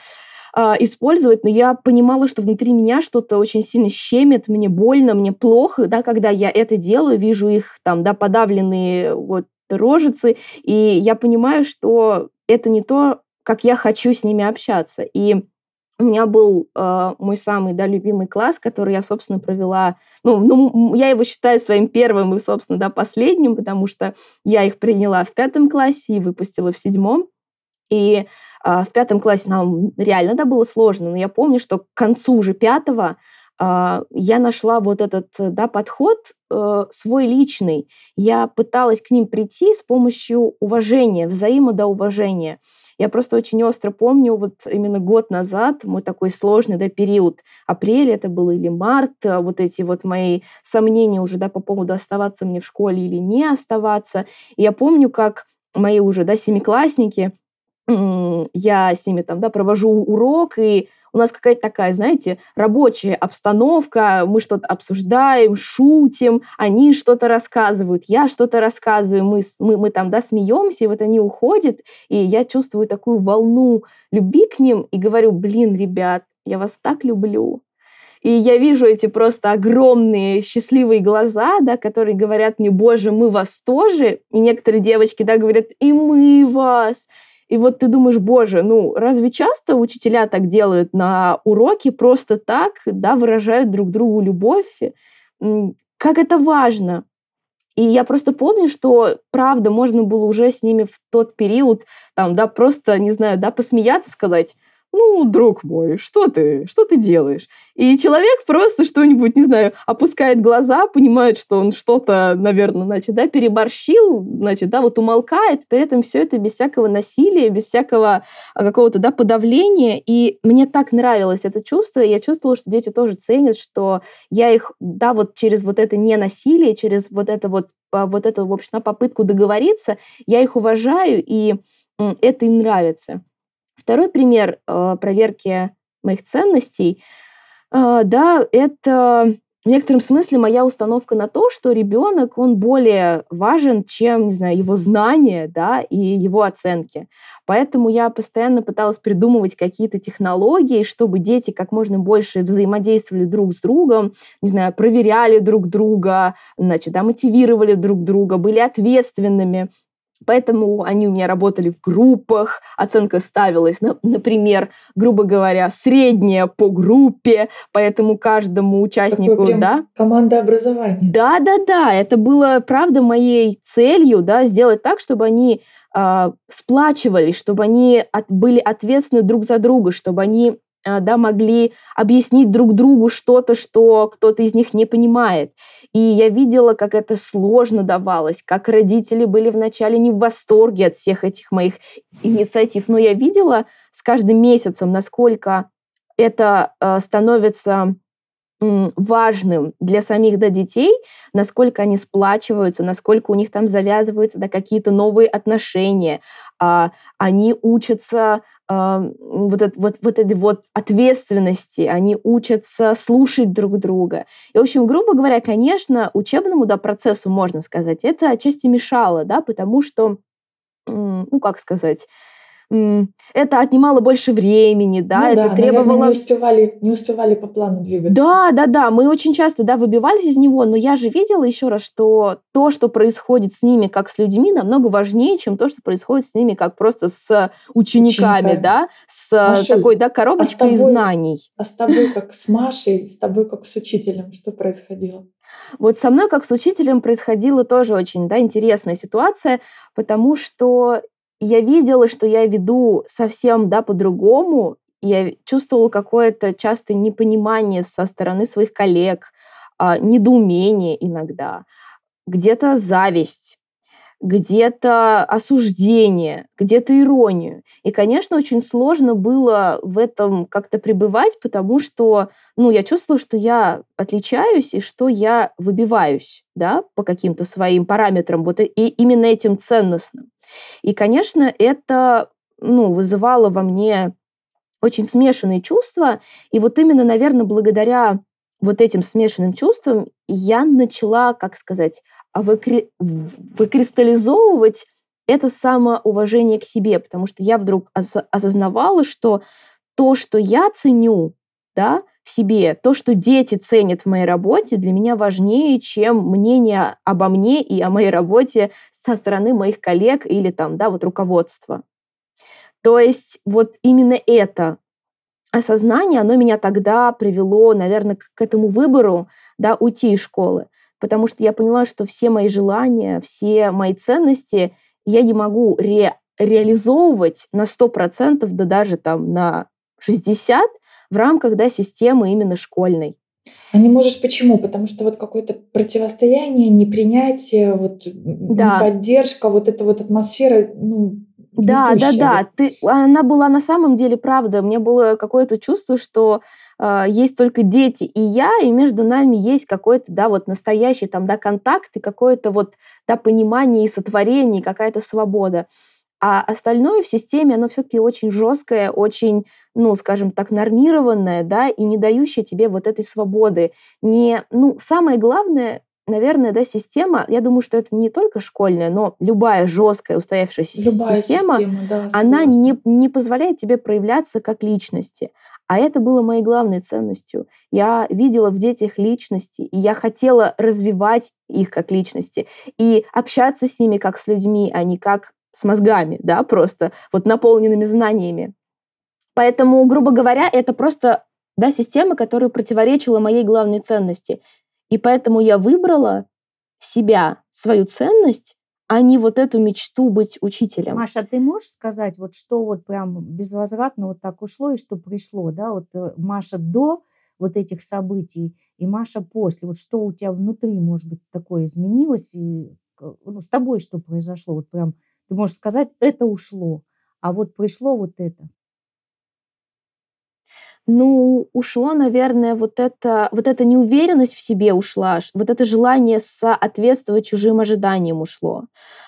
Speaker 1: э, использовать, но я понимала, что внутри меня что-то очень сильно щемит, мне больно, мне плохо, да, когда я это делаю, вижу их там, да, подавленные вот рожицы, и я понимаю, что это не то, как я хочу с ними общаться. И у меня был э, мой самый да, любимый класс, который я, собственно, провела. Ну, ну, я его считаю своим первым и, собственно, да, последним, потому что я их приняла в пятом классе и выпустила в седьмом. И а, в пятом классе нам реально да, было сложно, но я помню, что к концу уже пятого а, я нашла вот этот да, подход э, свой личный. Я пыталась к ним прийти с помощью уважения, взаимодоуважения. Я просто очень остро помню, вот именно год назад, мой такой сложный да, период, апрель это был или март, а, вот эти вот мои сомнения уже да, по поводу оставаться мне в школе или не оставаться. И я помню, как мои уже да, семиклассники, я с ними там, да, провожу урок, и у нас какая-то такая, знаете, рабочая обстановка, мы что-то обсуждаем, шутим, они что-то рассказывают, я что-то рассказываю, мы, мы, мы там, да, смеемся, и вот они уходят, и я чувствую такую волну любви к ним и говорю, блин, ребят, я вас так люблю. И я вижу эти просто огромные счастливые глаза, да, которые говорят мне, боже, мы вас тоже. И некоторые девочки, да, говорят, и мы вас. И вот ты думаешь, боже, ну разве часто учителя так делают на уроке, просто так, да, выражают друг другу любовь? Как это важно! И я просто помню, что, правда, можно было уже с ними в тот период, там, да, просто, не знаю, да, посмеяться, сказать, ну, друг мой, что ты, что ты делаешь? И человек просто что-нибудь, не знаю, опускает глаза, понимает, что он что-то, наверное, значит, да, переборщил, значит, да, вот умолкает, при этом все это без всякого насилия, без всякого а, какого-то, да, подавления. И мне так нравилось это чувство, и я чувствовала, что дети тоже ценят, что я их, да, вот через вот это ненасилие, через вот это вот, вот эту, в общем, попытку договориться, я их уважаю, и это им нравится. Второй пример э, проверки моих ценностей, э, да, это в некотором смысле моя установка на то, что ребенок, он более важен, чем, не знаю, его знания, да, и его оценки. Поэтому я постоянно пыталась придумывать какие-то технологии, чтобы дети как можно больше взаимодействовали друг с другом, не знаю, проверяли друг друга, значит, да, мотивировали друг друга, были ответственными. Поэтому они у меня работали в группах, оценка ставилась, например, грубо говоря, средняя по группе, поэтому каждому участнику, да.
Speaker 4: Команда образования.
Speaker 1: Да, да, да, это было, правда, моей целью, да, сделать так, чтобы они э, сплачивались, чтобы они от, были ответственны друг за друга, чтобы они да, могли объяснить друг другу что-то, что кто-то из них не понимает. И я видела, как это сложно давалось, как родители были вначале не в восторге от всех этих моих инициатив, но я видела с каждым месяцем, насколько это э, становится важным для самих да, детей, насколько они сплачиваются, насколько у них там завязываются да, какие-то новые отношения, а, они учатся а, вот, это, вот, вот этой вот ответственности, они учатся слушать друг друга. И, в общем, грубо говоря, конечно, учебному да, процессу, можно сказать, это отчасти мешало, да, потому что, ну, как сказать, это отнимало больше времени, да,
Speaker 4: ну,
Speaker 1: это
Speaker 4: да,
Speaker 1: требовало...
Speaker 4: Наверное, не успевали, не успевали по плану двигаться.
Speaker 1: Да, да, да, мы очень часто, да, выбивались из него, но я же видела еще раз, что то, что происходит с ними, как с людьми, намного важнее, чем то, что происходит с ними, как просто с учениками, учениками. да, с Маша, такой, да, коробочкой а тобой, знаний.
Speaker 4: А с тобой как с Машей, с тобой как с учителем, что происходило?
Speaker 1: Вот со мной, как с учителем, происходила тоже очень да, интересная ситуация, потому что я видела, что я веду совсем да, по-другому. Я чувствовала какое-то часто непонимание со стороны своих коллег, а, недоумение иногда, где-то зависть, где-то осуждение, где-то иронию. И, конечно, очень сложно было в этом как-то пребывать, потому что, ну, я чувствовала, что я отличаюсь и что я выбиваюсь, да, по каким-то своим параметрам, вот и именно этим ценностным. И, конечно, это ну, вызывало во мне очень смешанные чувства. И вот именно, наверное, благодаря вот этим смешанным чувствам я начала, как сказать, выкри... выкристаллизовывать это самоуважение к себе, потому что я вдруг ос- осознавала, что то, что я ценю, да, себе. То, что дети ценят в моей работе, для меня важнее, чем мнение обо мне и о моей работе со стороны моих коллег или там, да, вот руководства. То есть вот именно это осознание, оно меня тогда привело, наверное, к этому выбору, да, уйти из школы. Потому что я поняла, что все мои желания, все мои ценности я не могу ре реализовывать на 100%, да даже там на 60%, в рамках да, системы именно школьной.
Speaker 4: А не можешь почему? Потому что вот какое-то противостояние, непринятие, вот да. поддержка, вот эта вот атмосфера, ну,
Speaker 1: да, да, да. Ты, она была на самом деле правда. Мне было какое-то чувство, что э, есть только дети и я, и между нами есть какой-то, да, вот настоящий там, да, контакт и какое-то вот, да, понимание и сотворение, какая-то свобода. А остальное в системе, оно все-таки очень жесткое, очень, ну, скажем так, нормированное, да, и не дающее тебе вот этой свободы. Не, ну, самое главное, наверное, да, система, я думаю, что это не только школьная, но любая жесткая устоявшаяся любая система, система да, она не, не позволяет тебе проявляться как личности. А это было моей главной ценностью. Я видела в детях личности, и я хотела развивать их как личности и общаться с ними как с людьми, а не как с мозгами, да, просто вот наполненными знаниями. Поэтому, грубо говоря, это просто да, система, которая противоречила моей главной ценности. И поэтому я выбрала себя, свою ценность, а не вот эту мечту быть учителем.
Speaker 3: Маша, а ты можешь сказать, вот что вот прям безвозвратно вот так ушло и что пришло, да, вот э, Маша до вот этих событий и Маша после, вот что у тебя внутри, может быть, такое изменилось, и ну, с тобой что произошло, вот прям ты можешь сказать, это ушло, а вот пришло вот это.
Speaker 1: Ну, ушло, наверное, вот это, вот эта неуверенность в себе ушла, вот это желание соответствовать чужим ожиданиям ушло.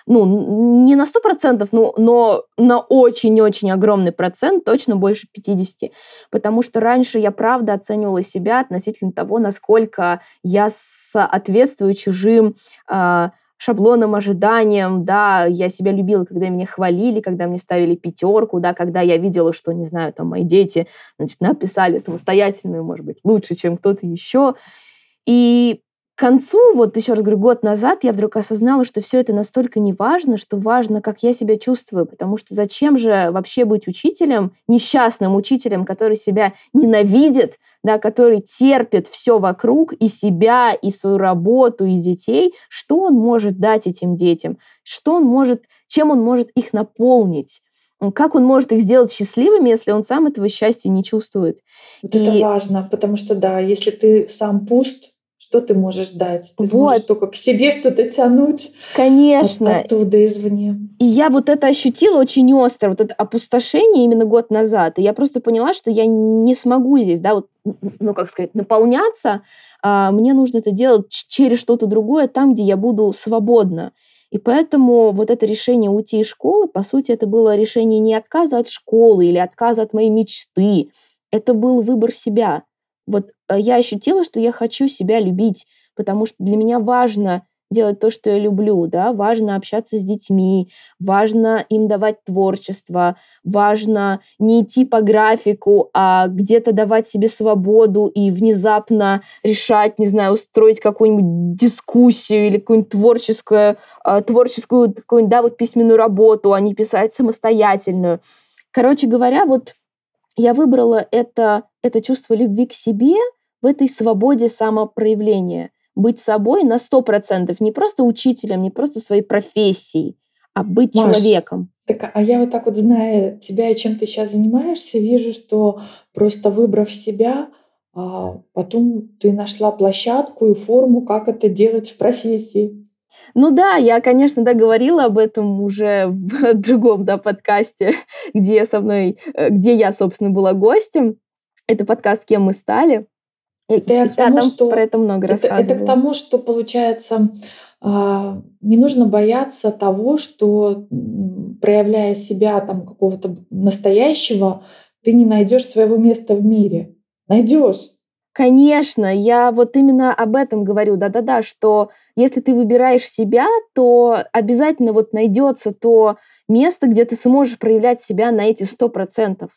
Speaker 1: Ну, не на 100%, но, но на очень-очень огромный процент, точно больше 50%. Потому что раньше я правда оценивала себя относительно того, насколько я соответствую чужим э, шаблонным ожиданиям, да, я себя любила, когда меня хвалили, когда мне ставили пятерку, да, когда я видела, что, не знаю, там мои дети, значит, написали самостоятельную, может быть, лучше, чем кто-то еще. И к концу, вот еще раз говорю, год назад я вдруг осознала, что все это настолько не важно, что важно, как я себя чувствую, потому что зачем же вообще быть учителем, несчастным учителем, который себя ненавидит, да, который терпит все вокруг, и себя, и свою работу, и детей, что он может дать этим детям, что он может, чем он может их наполнить, как он может их сделать счастливыми, если он сам этого счастья не чувствует.
Speaker 4: Вот и... это важно, потому что да, если ты сам пуст, что ты можешь дать? Ты вот. можешь только к себе что-то тянуть.
Speaker 1: Конечно.
Speaker 4: От, оттуда извне.
Speaker 1: И я вот это ощутила очень остро, вот это опустошение именно год назад. И я просто поняла, что я не смогу здесь, да, вот, ну, как сказать, наполняться. А, мне нужно это делать через что-то другое, там, где я буду свободна. И поэтому вот это решение уйти из школы, по сути, это было решение не отказа от школы или отказа от моей мечты. Это был выбор себя вот э, я ощутила, что я хочу себя любить, потому что для меня важно делать то, что я люблю, да, важно общаться с детьми, важно им давать творчество, важно не идти по графику, а где-то давать себе свободу и внезапно решать, не знаю, устроить какую-нибудь дискуссию или какую-нибудь творческую, э, творческую какую-нибудь, да, вот письменную работу, а не писать самостоятельную. Короче говоря, вот я выбрала это, это чувство любви к себе в этой свободе самопроявления. Быть собой на сто процентов, не просто учителем, не просто своей профессией, а быть Маш, человеком.
Speaker 4: Так, а я вот так вот, зная тебя и чем ты сейчас занимаешься, вижу, что просто выбрав себя, а потом ты нашла площадку и форму, как это делать в профессии.
Speaker 1: Ну да, я, конечно, да, говорила об этом уже в *laughs* другом, да, подкасте, *laughs* где со мной, э, где я, собственно, была гостем. Это подкаст «Кем мы стали».
Speaker 4: Это я к тому, что про это много это, это к тому, что получается а, не нужно бояться того, что проявляя себя там какого-то настоящего, ты не найдешь своего места в мире. Найдешь.
Speaker 1: Конечно, я вот именно об этом говорю, да-да-да, что если ты выбираешь себя, то обязательно вот найдется то место, где ты сможешь проявлять себя на эти сто процентов.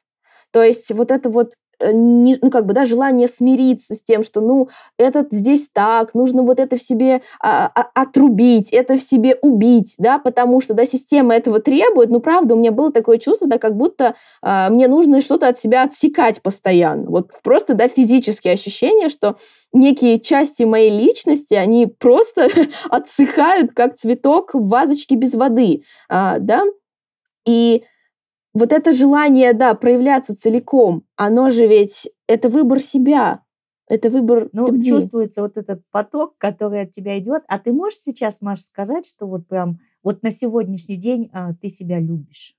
Speaker 1: То есть вот это вот не, ну, как бы, да, желание смириться с тем, что, ну, этот здесь так, нужно вот это в себе а, а, отрубить, это в себе убить, да, потому что, да, система этого требует, ну, правда, у меня было такое чувство, да, как будто а, мне нужно что-то от себя отсекать постоянно, вот просто, да, физические ощущения, что некие части моей личности, они просто *laughs* отсыхают, как цветок в вазочке без воды, а, да, и вот это желание, да, проявляться целиком, оно же ведь, это выбор себя, это выбор
Speaker 3: Ну, любви. чувствуется вот этот поток, который от тебя идет. А ты можешь сейчас, Маша, сказать, что вот прям вот на сегодняшний день а, ты себя любишь?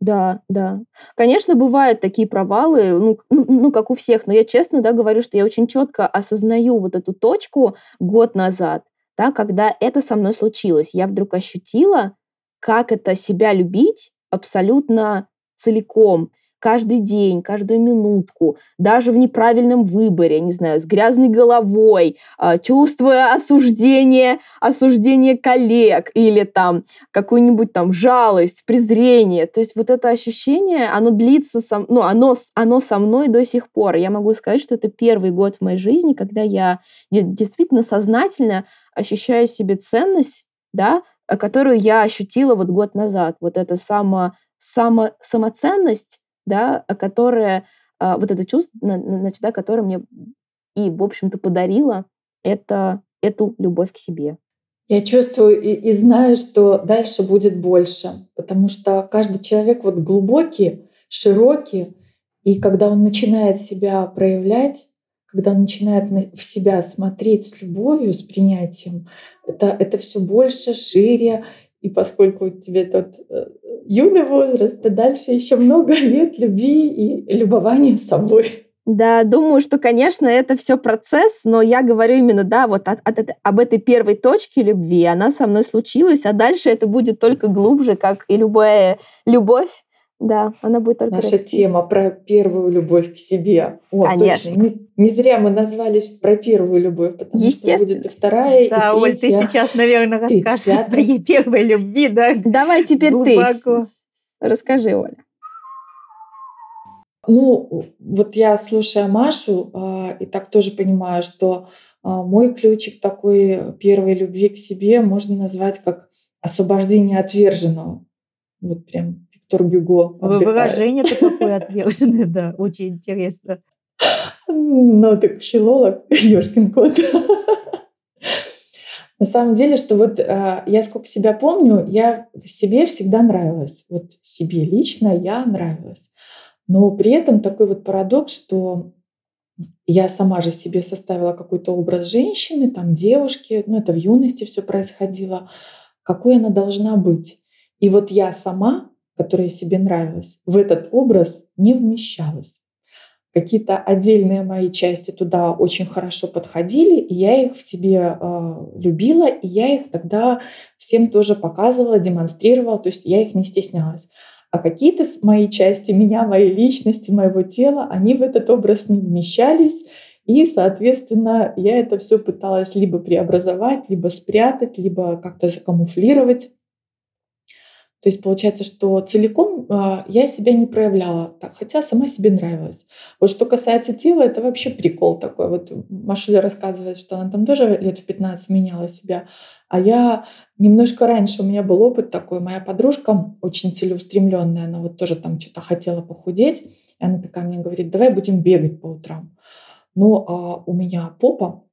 Speaker 1: Да, да. Конечно, бывают такие провалы, ну, ну, ну, как у всех, но я честно, да, говорю, что я очень четко осознаю вот эту точку год назад, да, когда это со мной случилось. Я вдруг ощутила, как это себя любить, абсолютно целиком, каждый день, каждую минутку, даже в неправильном выборе, не знаю, с грязной головой, а, чувствуя осуждение, осуждение коллег или там какую-нибудь там жалость, презрение. То есть вот это ощущение, оно длится, со, ну, оно, оно со мной до сих пор. Я могу сказать, что это первый год в моей жизни, когда я действительно сознательно ощущаю себе ценность, да, которую я ощутила вот год назад. Вот эта само, само, самоценность, да, которая, а, вот это чувство, значит, да, которое мне и, в общем-то, подарила это, эту любовь к себе.
Speaker 4: Я чувствую и, и знаю, что дальше будет больше, потому что каждый человек вот глубокий, широкий, и когда он начинает себя проявлять, когда он начинает в себя смотреть с любовью, с принятием, это, это все больше, шире. И поскольку у тебя тот э, юный возраст, то дальше еще много *laughs* лет любви и любования собой.
Speaker 1: Да, думаю, что, конечно, это все процесс, но я говорю именно, да, вот от, от, об этой первой точке любви, она со мной случилась, а дальше это будет только глубже, как и любая любовь. Да, она будет только
Speaker 4: Наша расти. тема про первую любовь к себе.
Speaker 1: О, Конечно.
Speaker 4: Точно. Не, не зря мы назвались про первую любовь, потому что будет и вторая,
Speaker 3: да,
Speaker 4: и
Speaker 3: Оль, ты сейчас, наверное, расскажешь о своей первой любви, да?
Speaker 1: Давай теперь Глубоко. ты. Расскажи, Оля.
Speaker 4: Ну, вот я слушая Машу, а, и так тоже понимаю, что а, мой ключик такой первой любви к себе можно назвать как освобождение отверженного. Вот прям Виктор Гюго.
Speaker 3: Выражение-то какое отверженное, да, очень интересно.
Speaker 4: Ну, так филолог, *laughs* ёшкин кот. На самом деле, что вот э, я сколько себя помню, я себе всегда нравилась. Вот себе лично я нравилась. Но при этом такой вот парадокс, что я сама же себе составила какой-то образ женщины, там девушки, ну это в юности все происходило, какой она должна быть. И вот я сама, которая себе нравилась, в этот образ не вмещалась. Какие-то отдельные мои части туда очень хорошо подходили, и я их в себе э, любила, и я их тогда всем тоже показывала, демонстрировала, то есть я их не стеснялась а какие-то мои части меня, моей личности, моего тела, они в этот образ не вмещались, и, соответственно, я это все пыталась либо преобразовать, либо спрятать, либо как-то закамуфлировать. То есть получается, что целиком э, я себя не проявляла, так, хотя сама себе нравилась. Вот что касается тела, это вообще прикол такой. Вот Машуля рассказывает, что она там тоже лет в 15 меняла себя. А я немножко раньше, у меня был опыт такой. Моя подружка очень целеустремленная, она вот тоже там что-то хотела похудеть. И она такая мне говорит, давай будем бегать по утрам. Ну, а у меня попа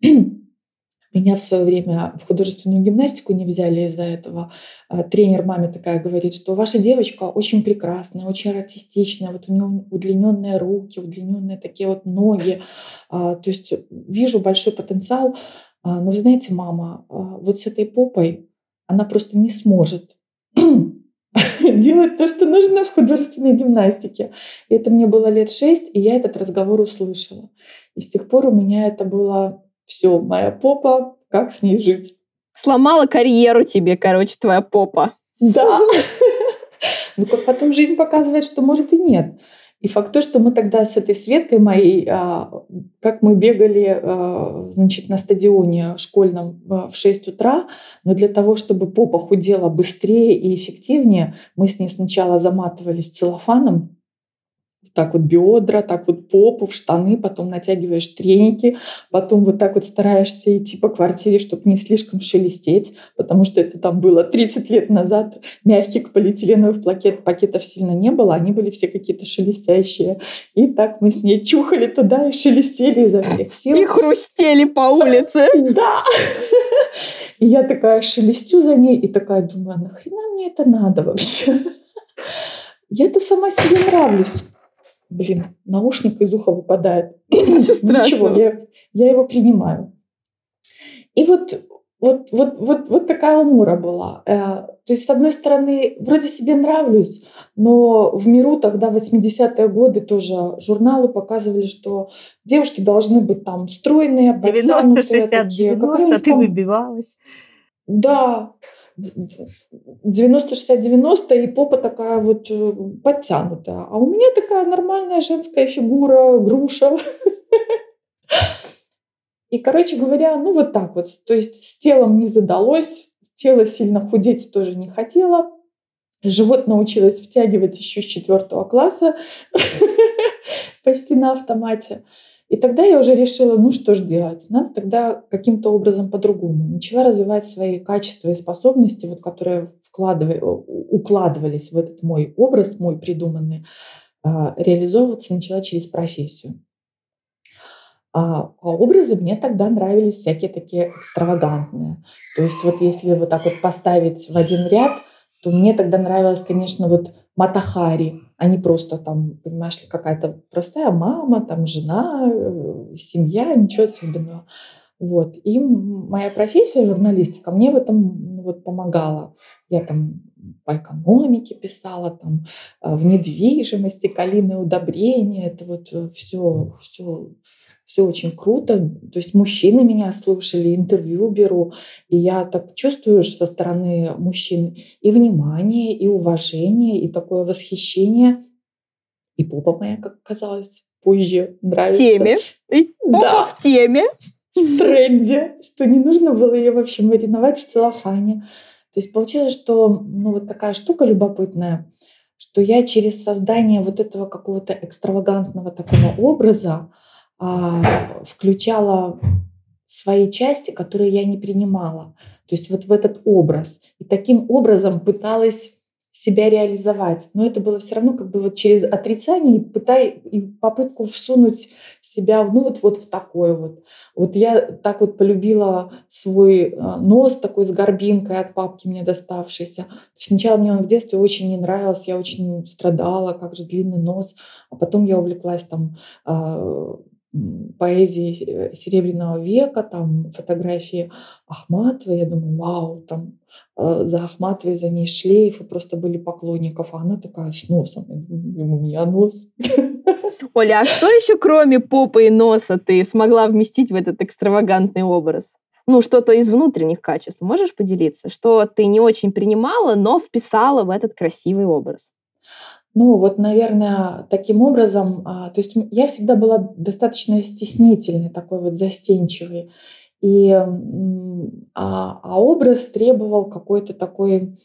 Speaker 4: Меня в свое время в художественную гимнастику не взяли из-за этого. А, тренер маме такая говорит, что ваша девочка очень прекрасная, очень артистичная, вот у нее удлиненные руки, удлиненные такие вот ноги. А, то есть вижу большой потенциал. А, но вы знаете, мама, вот с этой попой она просто не сможет *clears throat* делать то, что нужно в художественной гимнастике. И это мне было лет шесть, и я этот разговор услышала. И с тех пор у меня это было все, моя попа, как с ней жить?
Speaker 1: Сломала карьеру тебе, короче, твоя попа.
Speaker 4: Да. *laughs* Ну, как потом жизнь показывает, что может и нет. И факт то, что мы тогда с этой Светкой моей, а, как мы бегали, а, значит, на стадионе школьном а, в 6 утра, но для того, чтобы попа худела быстрее и эффективнее, мы с ней сначала заматывались целлофаном, так вот бедра, так вот попу в штаны, потом натягиваешь треники, потом вот так вот стараешься идти по квартире, чтобы не слишком шелестеть, потому что это там было 30 лет назад, мягких полиэтиленовых пакет, пакетов сильно не было, они были все какие-то шелестящие. И так мы с ней чухали туда и шелестели изо всех сил.
Speaker 1: И хрустели по улице.
Speaker 4: Да. И я такая шелестю за ней и такая думаю, а нахрена мне это надо вообще? Я-то сама себе нравлюсь блин, наушник из уха выпадает. *clears throat* Ничего, я, я его принимаю. И вот, вот, вот, вот, вот такая умора была. Э, то есть, с одной стороны, вроде себе нравлюсь, но в миру тогда, 80-е годы, тоже журналы показывали, что девушки должны быть там стройные,
Speaker 3: 90-60-90, а ты выбивалась.
Speaker 4: Да, 90-60-90, и попа такая вот э, подтянутая. А у меня такая нормальная женская фигура, груша. И, короче говоря, ну вот так вот. То есть с телом не задалось, тело сильно худеть тоже не хотела. Живот научилась втягивать еще с четвертого класса, *laughs* почти на автомате. И тогда я уже решила, ну что же делать? Надо тогда каким-то образом по-другому. Начала развивать свои качества и способности, вот, которые укладывались в этот мой образ, мой придуманный, а, реализовываться начала через профессию. А, а образы мне тогда нравились всякие такие экстравагантные. То есть вот если вот так вот поставить в один ряд, то мне тогда нравилось, конечно, вот Матахари, а не просто там, понимаешь ли, какая-то простая мама, там жена, э, семья, ничего особенного. Вот. И моя профессия журналистика мне в этом вот, помогала. Я там по экономике писала, там э, в недвижимости, калийные удобрения. Это вот все, э, все, все очень круто. То есть мужчины меня слушали, интервью беру. И я так чувствую со стороны мужчин и внимание, и уважение, и такое восхищение. И попа моя, как казалось, позже нравится.
Speaker 1: В теме. И попа да. в теме
Speaker 4: в тренде, что не нужно было ее вообще мариновать в целлофане. То есть получилось, что ну, вот такая штука любопытная, что я через создание вот этого какого-то экстравагантного такого образа включала свои части, которые я не принимала. То есть вот в этот образ. И таким образом пыталась себя реализовать. Но это было все равно как бы вот через отрицание и, пытай, и попытку всунуть себя ну вот, вот в такое вот. Вот я так вот полюбила свой а, нос такой с горбинкой от папки мне доставшийся. Сначала мне он в детстве очень не нравился, я очень страдала, как же длинный нос. А потом я увлеклась там а, поэзии э, Серебряного века, там фотографии Ахматовой. Я думаю, вау, там э, за Ахматовой, за ней шлейфы просто были поклонников, а она такая с носом. Я думаю, у меня нос. *laughs*
Speaker 1: Оля, а что еще кроме попы и носа ты смогла вместить в этот экстравагантный образ? Ну, что-то из внутренних качеств. Можешь поделиться? Что ты не очень принимала, но вписала в этот красивый образ?
Speaker 4: Ну, вот, наверное, таким образом, а, то есть я всегда была достаточно стеснительной, такой вот застенчивой. И, а, а образ требовал какой-то такой,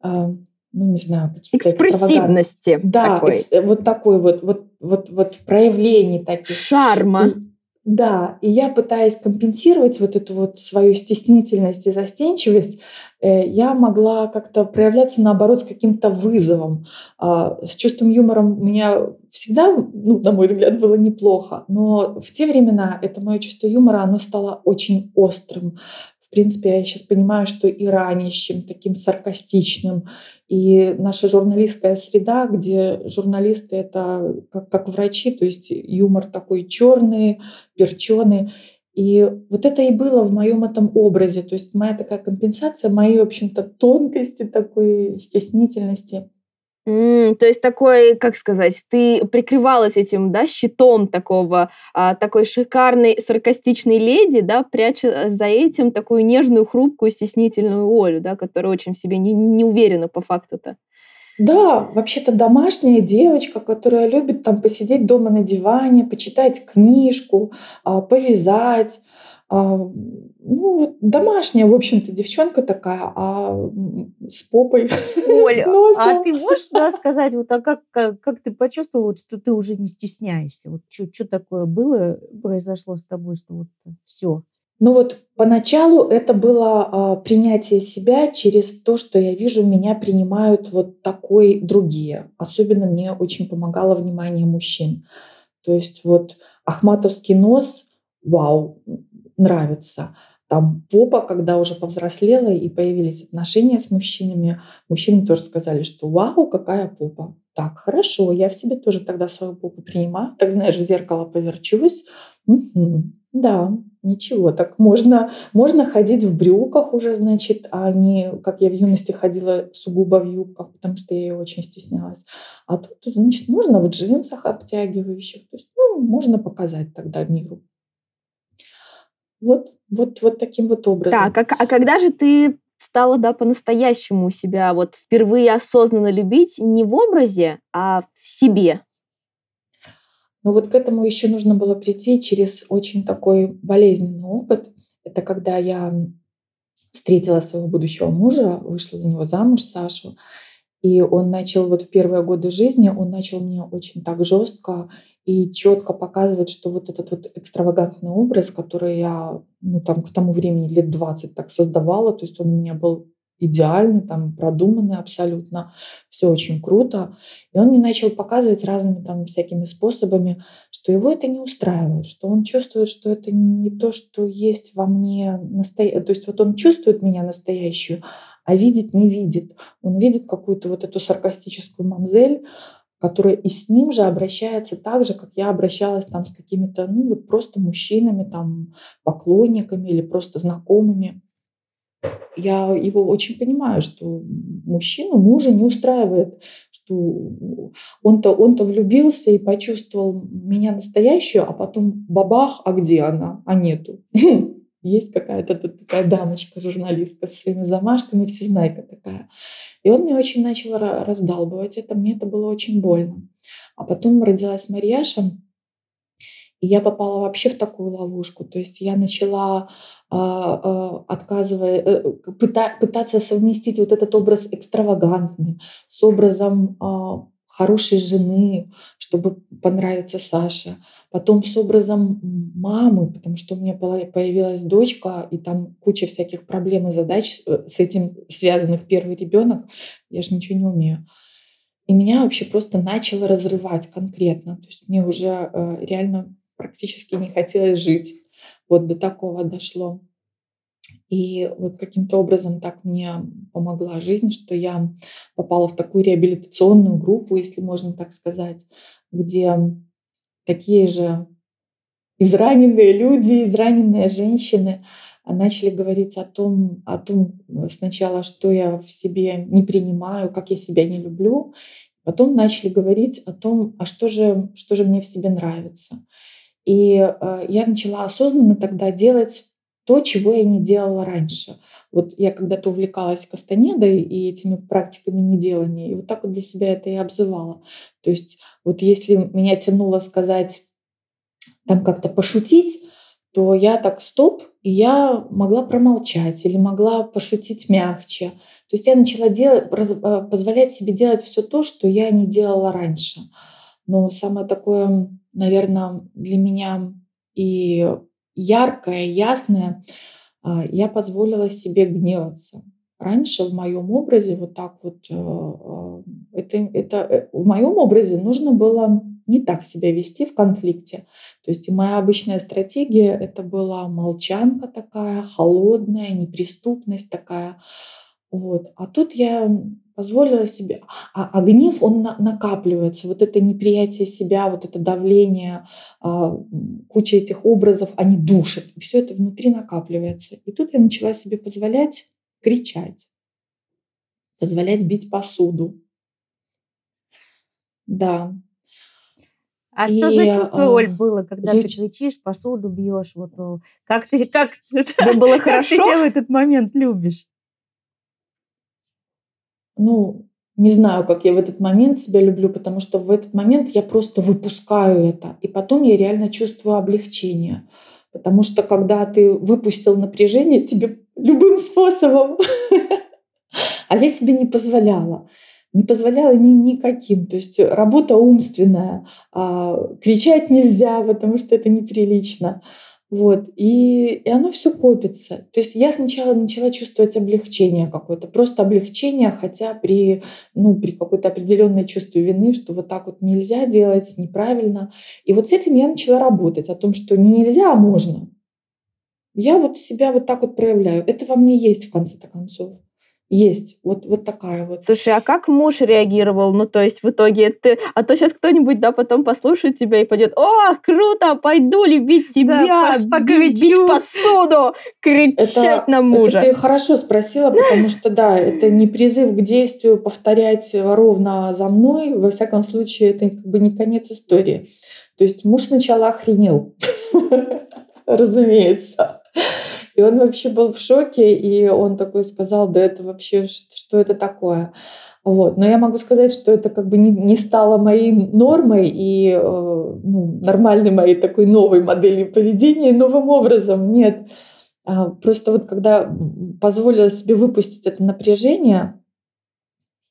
Speaker 4: а, ну, не знаю,
Speaker 1: каких-то Экспрессивности.
Speaker 4: Да, такой. Экс, вот такой вот, вот, вот, вот проявлений таких.
Speaker 1: Шарма.
Speaker 4: И, да, и я пытаясь компенсировать вот эту вот свою стеснительность и застенчивость, э, я могла как-то проявляться наоборот с каким-то вызовом. А, с чувством юмора у меня всегда, ну, на мой взгляд, было неплохо, но в те времена это мое чувство юмора, оно стало очень острым. В принципе, я сейчас понимаю, что и ранящим, таким саркастичным. И наша журналистская среда, где журналисты это как, как врачи, то есть юмор такой черный, перченый. И вот это и было в моем этом образе. То есть моя такая компенсация, моей, в общем-то, тонкости, такой стеснительности.
Speaker 1: Mm, то есть такой, как сказать, ты прикрывалась этим, да, щитом такого, а, такой шикарной саркастичной леди, да, пряча за этим такую нежную, хрупкую, стеснительную Олю, да, которая очень в себе не, не уверена по факту-то.
Speaker 4: Да, вообще-то домашняя девочка, которая любит там посидеть дома на диване, почитать книжку, а, повязать, ну, вот домашняя, в общем-то, девчонка такая, а с попой. *laughs*
Speaker 3: Оля, а ты можешь *laughs* да, сказать, вот, а как, как, как ты почувствовала, что ты уже не стесняешься? Вот что такое было, произошло с тобой, что вот все?
Speaker 4: Ну вот поначалу это было а, принятие себя через то, что я вижу, меня принимают вот такой другие. Особенно мне очень помогало внимание мужчин. То есть вот ахматовский нос, вау, нравится. Там попа, когда уже повзрослела и появились отношения с мужчинами, мужчины тоже сказали, что вау, какая попа. Так, хорошо, я в себе тоже тогда свою попу принимаю. Так, знаешь, в зеркало поверчусь. Угу. Да, ничего, так можно, можно ходить в брюках уже, значит, а не, как я в юности ходила сугубо в юбках, потому что я ее очень стеснялась. А тут, значит, можно в джинсах обтягивающих. То есть, ну, можно показать тогда миру. Вот, вот, вот таким вот образом.
Speaker 1: Так, а, а когда же ты стала, да, по-настоящему себя вот впервые осознанно любить не в образе, а в себе?
Speaker 4: Ну вот к этому еще нужно было прийти через очень такой болезненный опыт. Это когда я встретила своего будущего мужа, вышла за него замуж, Сашу, и он начал вот в первые годы жизни, он начал мне очень так жестко и четко показывать, что вот этот вот экстравагантный образ, который я ну, там, к тому времени лет 20 так создавала, то есть он у меня был идеальный, там продуманный абсолютно, все очень круто. И он мне начал показывать разными там всякими способами, что его это не устраивает, что он чувствует, что это не то, что есть во мне настоящее. То есть вот он чувствует меня настоящую, а видит не видит. Он видит какую-то вот эту саркастическую мамзель, которая и с ним же обращается так же, как я обращалась там с какими-то, ну вот просто мужчинами, там, поклонниками или просто знакомыми. Я его очень понимаю, что мужчину мужа не устраивает, что он-то он-то влюбился и почувствовал меня настоящую, а потом бабах, а где она? А нету. *laughs* Есть какая-то тут такая дамочка, журналистка с своими замашками, всезнайка такая. И он мне очень начал раздалбывать это, мне это было очень больно. А потом родилась Марьяша, и я попала вообще в такую ловушку. То есть я начала э, э, отказывая, э, пыта, пытаться совместить вот этот образ экстравагантный с образом э, хорошей жены, чтобы понравиться Саше. Потом с образом мамы, потому что у меня появилась дочка, и там куча всяких проблем и задач с этим связанных. Первый ребенок, я же ничего не умею. И меня вообще просто начало разрывать конкретно. То есть мне уже э, реально практически не хотелось жить. Вот до такого дошло. И вот каким-то образом так мне помогла жизнь, что я попала в такую реабилитационную группу, если можно так сказать, где такие же израненные люди, израненные женщины начали говорить о том, о том сначала, что я в себе не принимаю, как я себя не люблю, потом начали говорить о том, а что же, что же мне в себе нравится. И э, я начала осознанно тогда делать то, чего я не делала раньше. Вот я когда-то увлекалась кастанедой и этими практиками неделания, и вот так вот для себя это и обзывала. То есть вот если меня тянуло сказать, там как-то пошутить, то я так стоп, и я могла промолчать или могла пошутить мягче. То есть я начала делать, э, позволять себе делать все то, что я не делала раньше. Но самое такое наверное, для меня и яркое, ясное, а, я позволила себе гневаться. Раньше в моем образе вот так вот, э, э, это, это э, в моем образе нужно было не так себя вести в конфликте. То есть моя обычная стратегия это была молчанка такая, холодная, неприступность такая. Вот. А тут я позволила себе. А, а гнев, он на, накапливается. Вот это неприятие себя, вот это давление, а, куча этих образов, они душат. И все это внутри накапливается. И тут я начала себе позволять кричать, позволять бить посуду. Да.
Speaker 3: А и, что за чувство, а, Оль, было, когда звуч... ты кричишь, посуду бьешь? Вот, как ты, *laughs* как,
Speaker 1: Тебе было *laughs* хорошо?
Speaker 3: Ты себя в этот момент любишь?
Speaker 4: Ну, не знаю, как я в этот момент себя люблю, потому что в этот момент я просто выпускаю это. И потом я реально чувствую облегчение. Потому что когда ты выпустил напряжение, тебе любым способом. *laughs* А я себе не позволяла. Не позволяла ни, никаким. То есть работа умственная. А, кричать нельзя, потому что это неприлично. Вот. И, и оно все копится. То есть я сначала начала чувствовать облегчение какое-то, просто облегчение, хотя при, ну, при какой-то определенной чувстве вины, что вот так вот нельзя делать, неправильно. И вот с этим я начала работать, о том, что не нельзя, а можно. Я вот себя вот так вот проявляю. Это во мне есть в конце-то концов есть. Вот, вот такая вот.
Speaker 1: Слушай, а как муж реагировал? Ну, то есть в итоге ты... А то сейчас кто-нибудь, да, потом послушает тебя и пойдет, о, круто, пойду любить себя, да, бить, бить посуду, кричать это, на мужа.
Speaker 4: Это ты хорошо спросила, потому *laughs* что, да, это не призыв к действию повторять ровно за мной. Во всяком случае, это как бы не конец истории. То есть муж сначала охренел, *laughs* разумеется. И он вообще был в шоке, и он такой сказал, да это вообще, что это такое? Вот. Но я могу сказать, что это как бы не, не стало моей нормой и э, ну, нормальной моей такой новой моделью поведения, новым образом. Нет. А просто вот когда позволила себе выпустить это напряжение,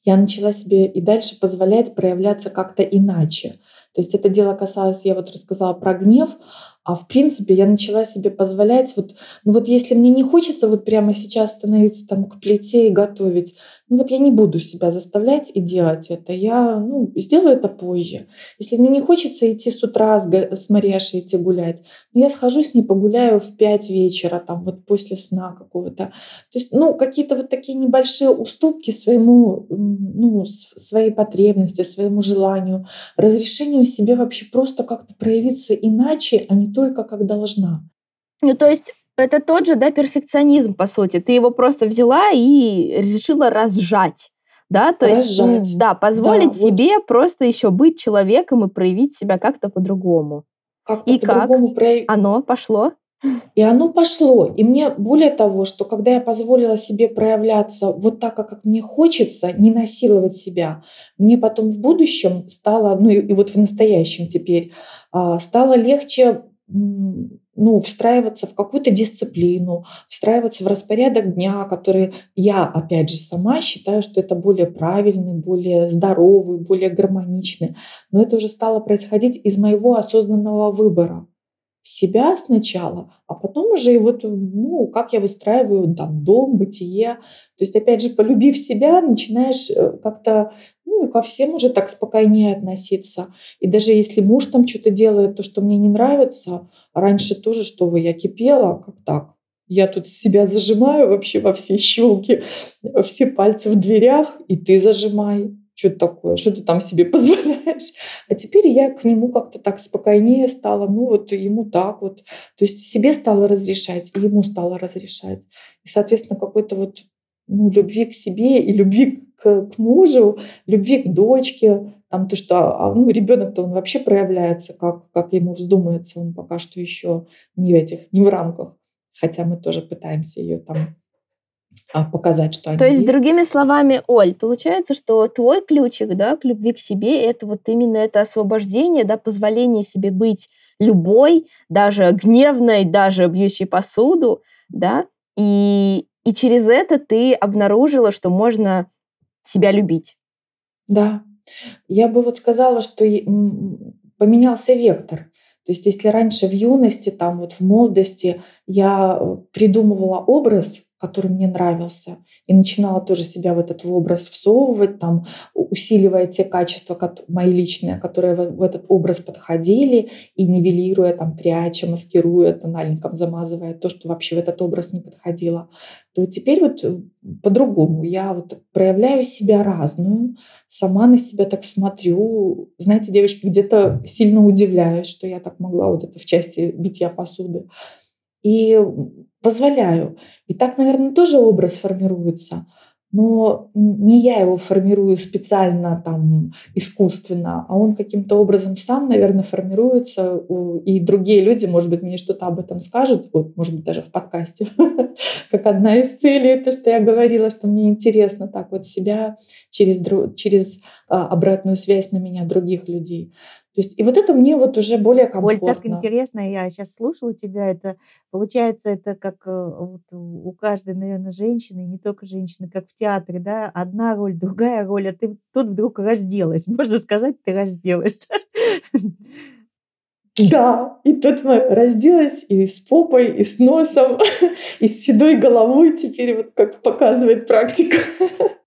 Speaker 4: я начала себе и дальше позволять проявляться как-то иначе. То есть это дело касалось, я вот рассказала про гнев, а в принципе я начала себе позволять, вот, ну вот если мне не хочется вот прямо сейчас становиться там к плите и готовить, ну вот я не буду себя заставлять и делать это. Я ну, сделаю это позже. Если мне не хочется идти с утра с, с Марешей идти гулять, ну я схожу с ней погуляю в 5 вечера, там вот после сна какого-то. То есть, ну, какие-то вот такие небольшие уступки своему, ну, своей потребности, своему желанию, разрешению себе вообще просто как-то проявиться иначе, а не только как должна.
Speaker 1: Ну, то есть это тот же, да, перфекционизм, по сути. Ты его просто взяла и решила разжать. Да, то разжать. есть, да, позволить да, себе вот. просто еще быть человеком и проявить себя как-то по-другому.
Speaker 4: Как-то и по-другому
Speaker 1: как прояв... оно пошло?
Speaker 4: И оно пошло. И мне более того, что когда я позволила себе проявляться вот так, как мне хочется, не насиловать себя, мне потом в будущем стало, ну и, и вот в настоящем теперь, а, стало легче ну, встраиваться в какую-то дисциплину, встраиваться в распорядок дня, который я, опять же, сама считаю, что это более правильный, более здоровый, более гармоничный. Но это уже стало происходить из моего осознанного выбора себя сначала, а потом уже и вот, ну, как я выстраиваю там дом, бытие. То есть, опять же, полюбив себя, начинаешь э, как-то, ну, и ко всем уже так спокойнее относиться. И даже если муж там что-то делает, то, что мне не нравится, раньше тоже, что вы, я кипела, как так? Я тут себя зажимаю вообще во все щелки, все пальцы в дверях, и ты зажимай что такое, что ты там себе *laughs* позволяешь. А теперь я к нему как-то так спокойнее стала, ну вот ему так вот. То есть себе стала разрешать, и ему стала разрешать. И, соответственно, какой-то вот ну, любви к себе и любви к, к мужу, любви к дочке, там то, что а, ну, ребенок-то он вообще проявляется, как, как ему вздумается, он пока что еще не в этих, не в рамках. Хотя мы тоже пытаемся ее там а показать, что они
Speaker 1: То есть, есть, другими словами, Оль, получается, что твой ключик да, к любви к себе – это вот именно это освобождение, да, позволение себе быть любой, даже гневной, даже бьющей посуду, да, и, и через это ты обнаружила, что можно себя любить.
Speaker 4: Да. Я бы вот сказала, что поменялся вектор. То есть если раньше в юности, там вот в молодости я э, придумывала образ, который мне нравился, и начинала тоже себя в этот образ всовывать, там, усиливая те качества мои личные, которые в этот образ подходили, и нивелируя, там, пряча, маскируя, тональником замазывая то, что вообще в этот образ не подходило, то теперь вот э, по-другому. Я вот проявляю себя разную, сама на себя так смотрю. Знаете, девочки, где-то сильно удивляюсь, что я так могла вот это в части битья посуды. И позволяю. И так, наверное, тоже образ формируется. Но не я его формирую специально там искусственно, а он каким-то образом сам, наверное, формируется, и другие люди, может быть, мне что-то об этом скажут, вот, может быть, даже в подкасте, *laughs* как одна из целей, то, что я говорила, что мне интересно так вот себя через, через а, обратную связь на меня других людей. То есть, и вот это мне вот уже более комфортно.
Speaker 3: Оль, так интересно, я сейчас слушала тебя, это получается, это как э, вот у каждой, наверное, женщины, не только женщины, как в театре, да, одна роль, другая роль, а ты тут вдруг разделась. *laughs* Можно сказать, ты разделась.
Speaker 4: Да, и тут мы разделась и с попой, и с носом, *laughs* и с седой головой теперь, вот как показывает практика. *laughs*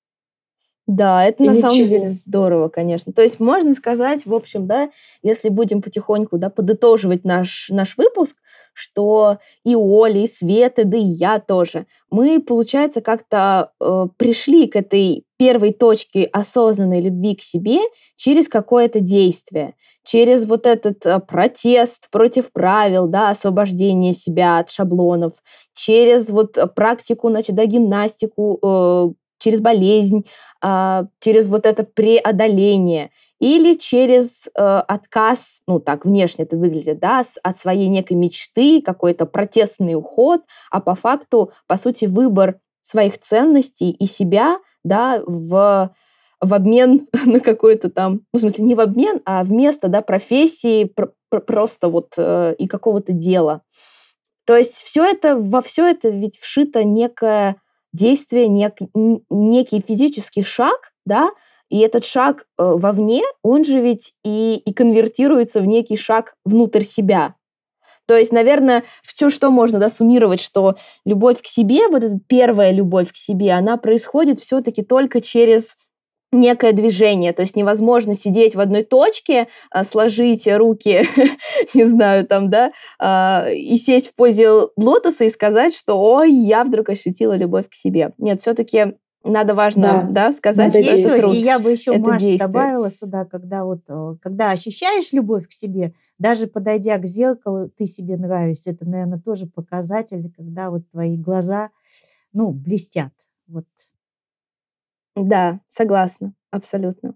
Speaker 1: Да, это на ничего. самом деле здорово, конечно. То есть можно сказать, в общем, да, если будем потихоньку да, подытоживать наш, наш выпуск, что и Оля, и Света, да и я тоже, мы, получается, как-то э, пришли к этой первой точке осознанной любви к себе через какое-то действие, через вот этот э, протест против правил, да, освобождение себя от шаблонов, через вот практику, значит, да, гимнастику, э, через болезнь, а, через вот это преодоление или через э, отказ, ну так внешне это выглядит, да, от своей некой мечты, какой-то протестный уход, а по факту, по сути, выбор своих ценностей и себя, да, в в обмен *laughs* на какой-то там, ну, в смысле, не в обмен, а вместо, да, профессии, пр- пр- просто вот э, и какого-то дела. То есть все это, во все это ведь вшито некая действие, нек, некий физический шаг, да, И этот шаг э, вовне, он же ведь и, и конвертируется в некий шаг внутрь себя. То есть, наверное, в чем что можно да, суммировать, что любовь к себе, вот эта первая любовь к себе, она происходит все-таки только через некое движение, то есть невозможно сидеть в одной точке, а, сложить руки, *laughs* не знаю, там, да, а, и сесть в позе лотоса и сказать, что, ой, я вдруг ощутила любовь к себе. Нет, все-таки надо важно, да, да сказать,
Speaker 3: Надо что это труд. И я бы еще, это Маша, действие. добавила сюда, когда вот, э, когда ощущаешь любовь к себе, даже подойдя к зеркалу, ты себе нравишься. Это, наверное, тоже показатель, когда вот твои глаза, ну, блестят. Вот
Speaker 1: да, согласна, абсолютно.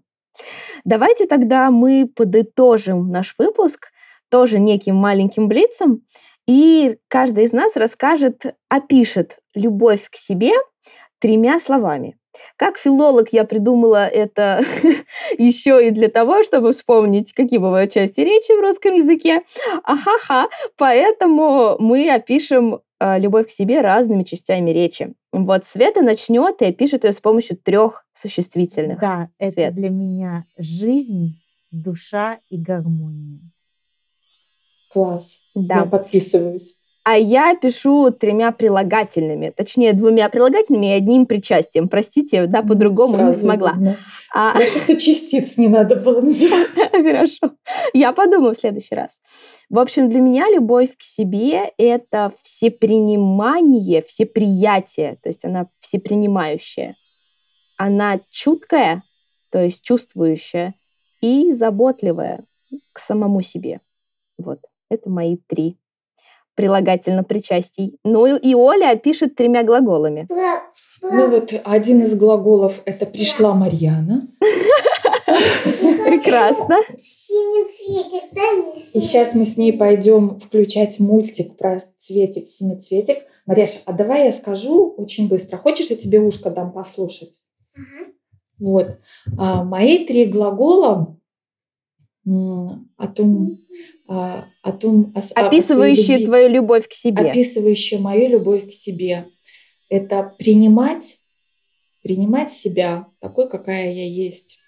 Speaker 1: Давайте тогда мы подытожим наш выпуск тоже неким маленьким блицем, и каждый из нас расскажет, опишет любовь к себе тремя словами. Как филолог я придумала это *laughs* еще и для того, чтобы вспомнить, какие бывают части речи в русском языке. Ахаха, поэтому мы опишем любовь к себе разными частями речи. Вот Света начнет и опишет ее с помощью трех существительных.
Speaker 3: Да, это Свет. для меня жизнь, душа и гармония.
Speaker 4: Класс. Да. Я подписываюсь.
Speaker 1: А я пишу тремя прилагательными, точнее двумя прилагательными и одним причастием. Простите, да, по-другому не смогла.
Speaker 4: Видно. А... Хорошо, что частиц не надо было называть. *laughs*
Speaker 1: Хорошо. Я подумаю в следующий раз. В общем, для меня любовь к себе — это всепринимание, всеприятие, то есть она всепринимающая. Она чуткая, то есть чувствующая, и заботливая к самому себе. Вот, это мои три прилагательно причастий. Ну и Оля пишет тремя глаголами.
Speaker 4: Ну вот один из глаголов — это «пришла Марьяна».
Speaker 1: Прекрасно.
Speaker 4: И сейчас мы с ней пойдем включать мультик про цветик, семицветик. Марьяша, а давай я скажу очень быстро. Хочешь, я тебе ушко дам послушать? Вот. А, мои три глагола о том, а, о том,
Speaker 1: о, описывающие о твою любовь к себе.
Speaker 4: Описывающие мою любовь к себе. Это принимать, принимать себя такой, какая я есть.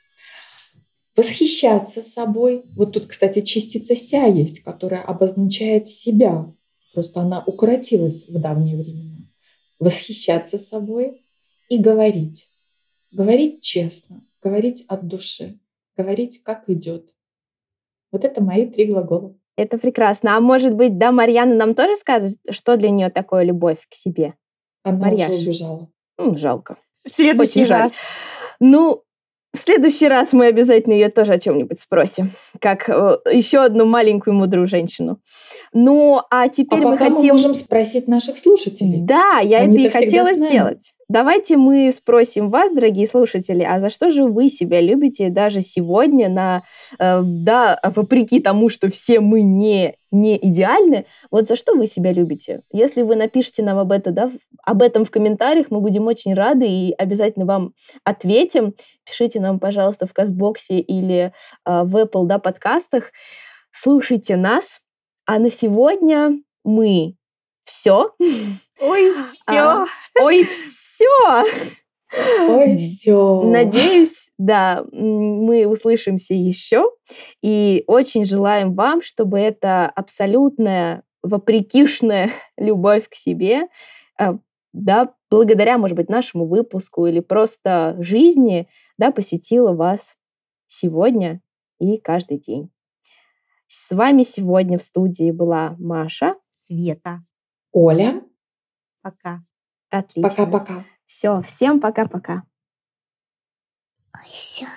Speaker 4: Восхищаться собой. Вот тут, кстати, частица «ся» есть, которая обозначает себя. Просто она укоротилась в давние времена. Восхищаться собой и говорить. Говорить честно, говорить от души, говорить как идет. Вот это мои три глагола.
Speaker 1: Это прекрасно. А может быть, да, Марьяна нам тоже скажет, что для нее такое любовь к себе?
Speaker 4: Она Марьяш. уже убежала.
Speaker 1: Ну, жалко.
Speaker 3: В следующий Очень раз. Жаль.
Speaker 1: Ну, в следующий раз мы обязательно ее тоже о чем-нибудь спросим, как э, еще одну маленькую мудрую женщину. Ну, а теперь
Speaker 4: а
Speaker 1: мы хотим... мы
Speaker 4: можем спросить наших слушателей.
Speaker 1: Да, я Они это и хотела сделать. Давайте мы спросим вас, дорогие слушатели, а за что же вы себя любите даже сегодня, на, э, да, вопреки тому, что все мы не, не идеальны, вот за что вы себя любите? Если вы напишите нам об, этом, да, об этом в комментариях, мы будем очень рады и обязательно вам ответим. Пишите нам, пожалуйста, в Казбоксе или э, в Apple да, подкастах. Слушайте нас. А на сегодня мы все.
Speaker 3: Ой, все. А,
Speaker 1: ой, все все.
Speaker 4: Ой, все.
Speaker 1: Надеюсь, да, мы услышимся еще. И очень желаем вам, чтобы эта абсолютная, вопрекишная *laughs* любовь к себе, а, да, благодаря, может быть, нашему выпуску или просто жизни, да, посетила вас сегодня и каждый день. С вами сегодня в студии была Маша,
Speaker 3: Света,
Speaker 4: Оля.
Speaker 3: Пока.
Speaker 1: Отлично.
Speaker 4: Пока-пока.
Speaker 1: Все, всем пока-пока.
Speaker 3: Ой, все.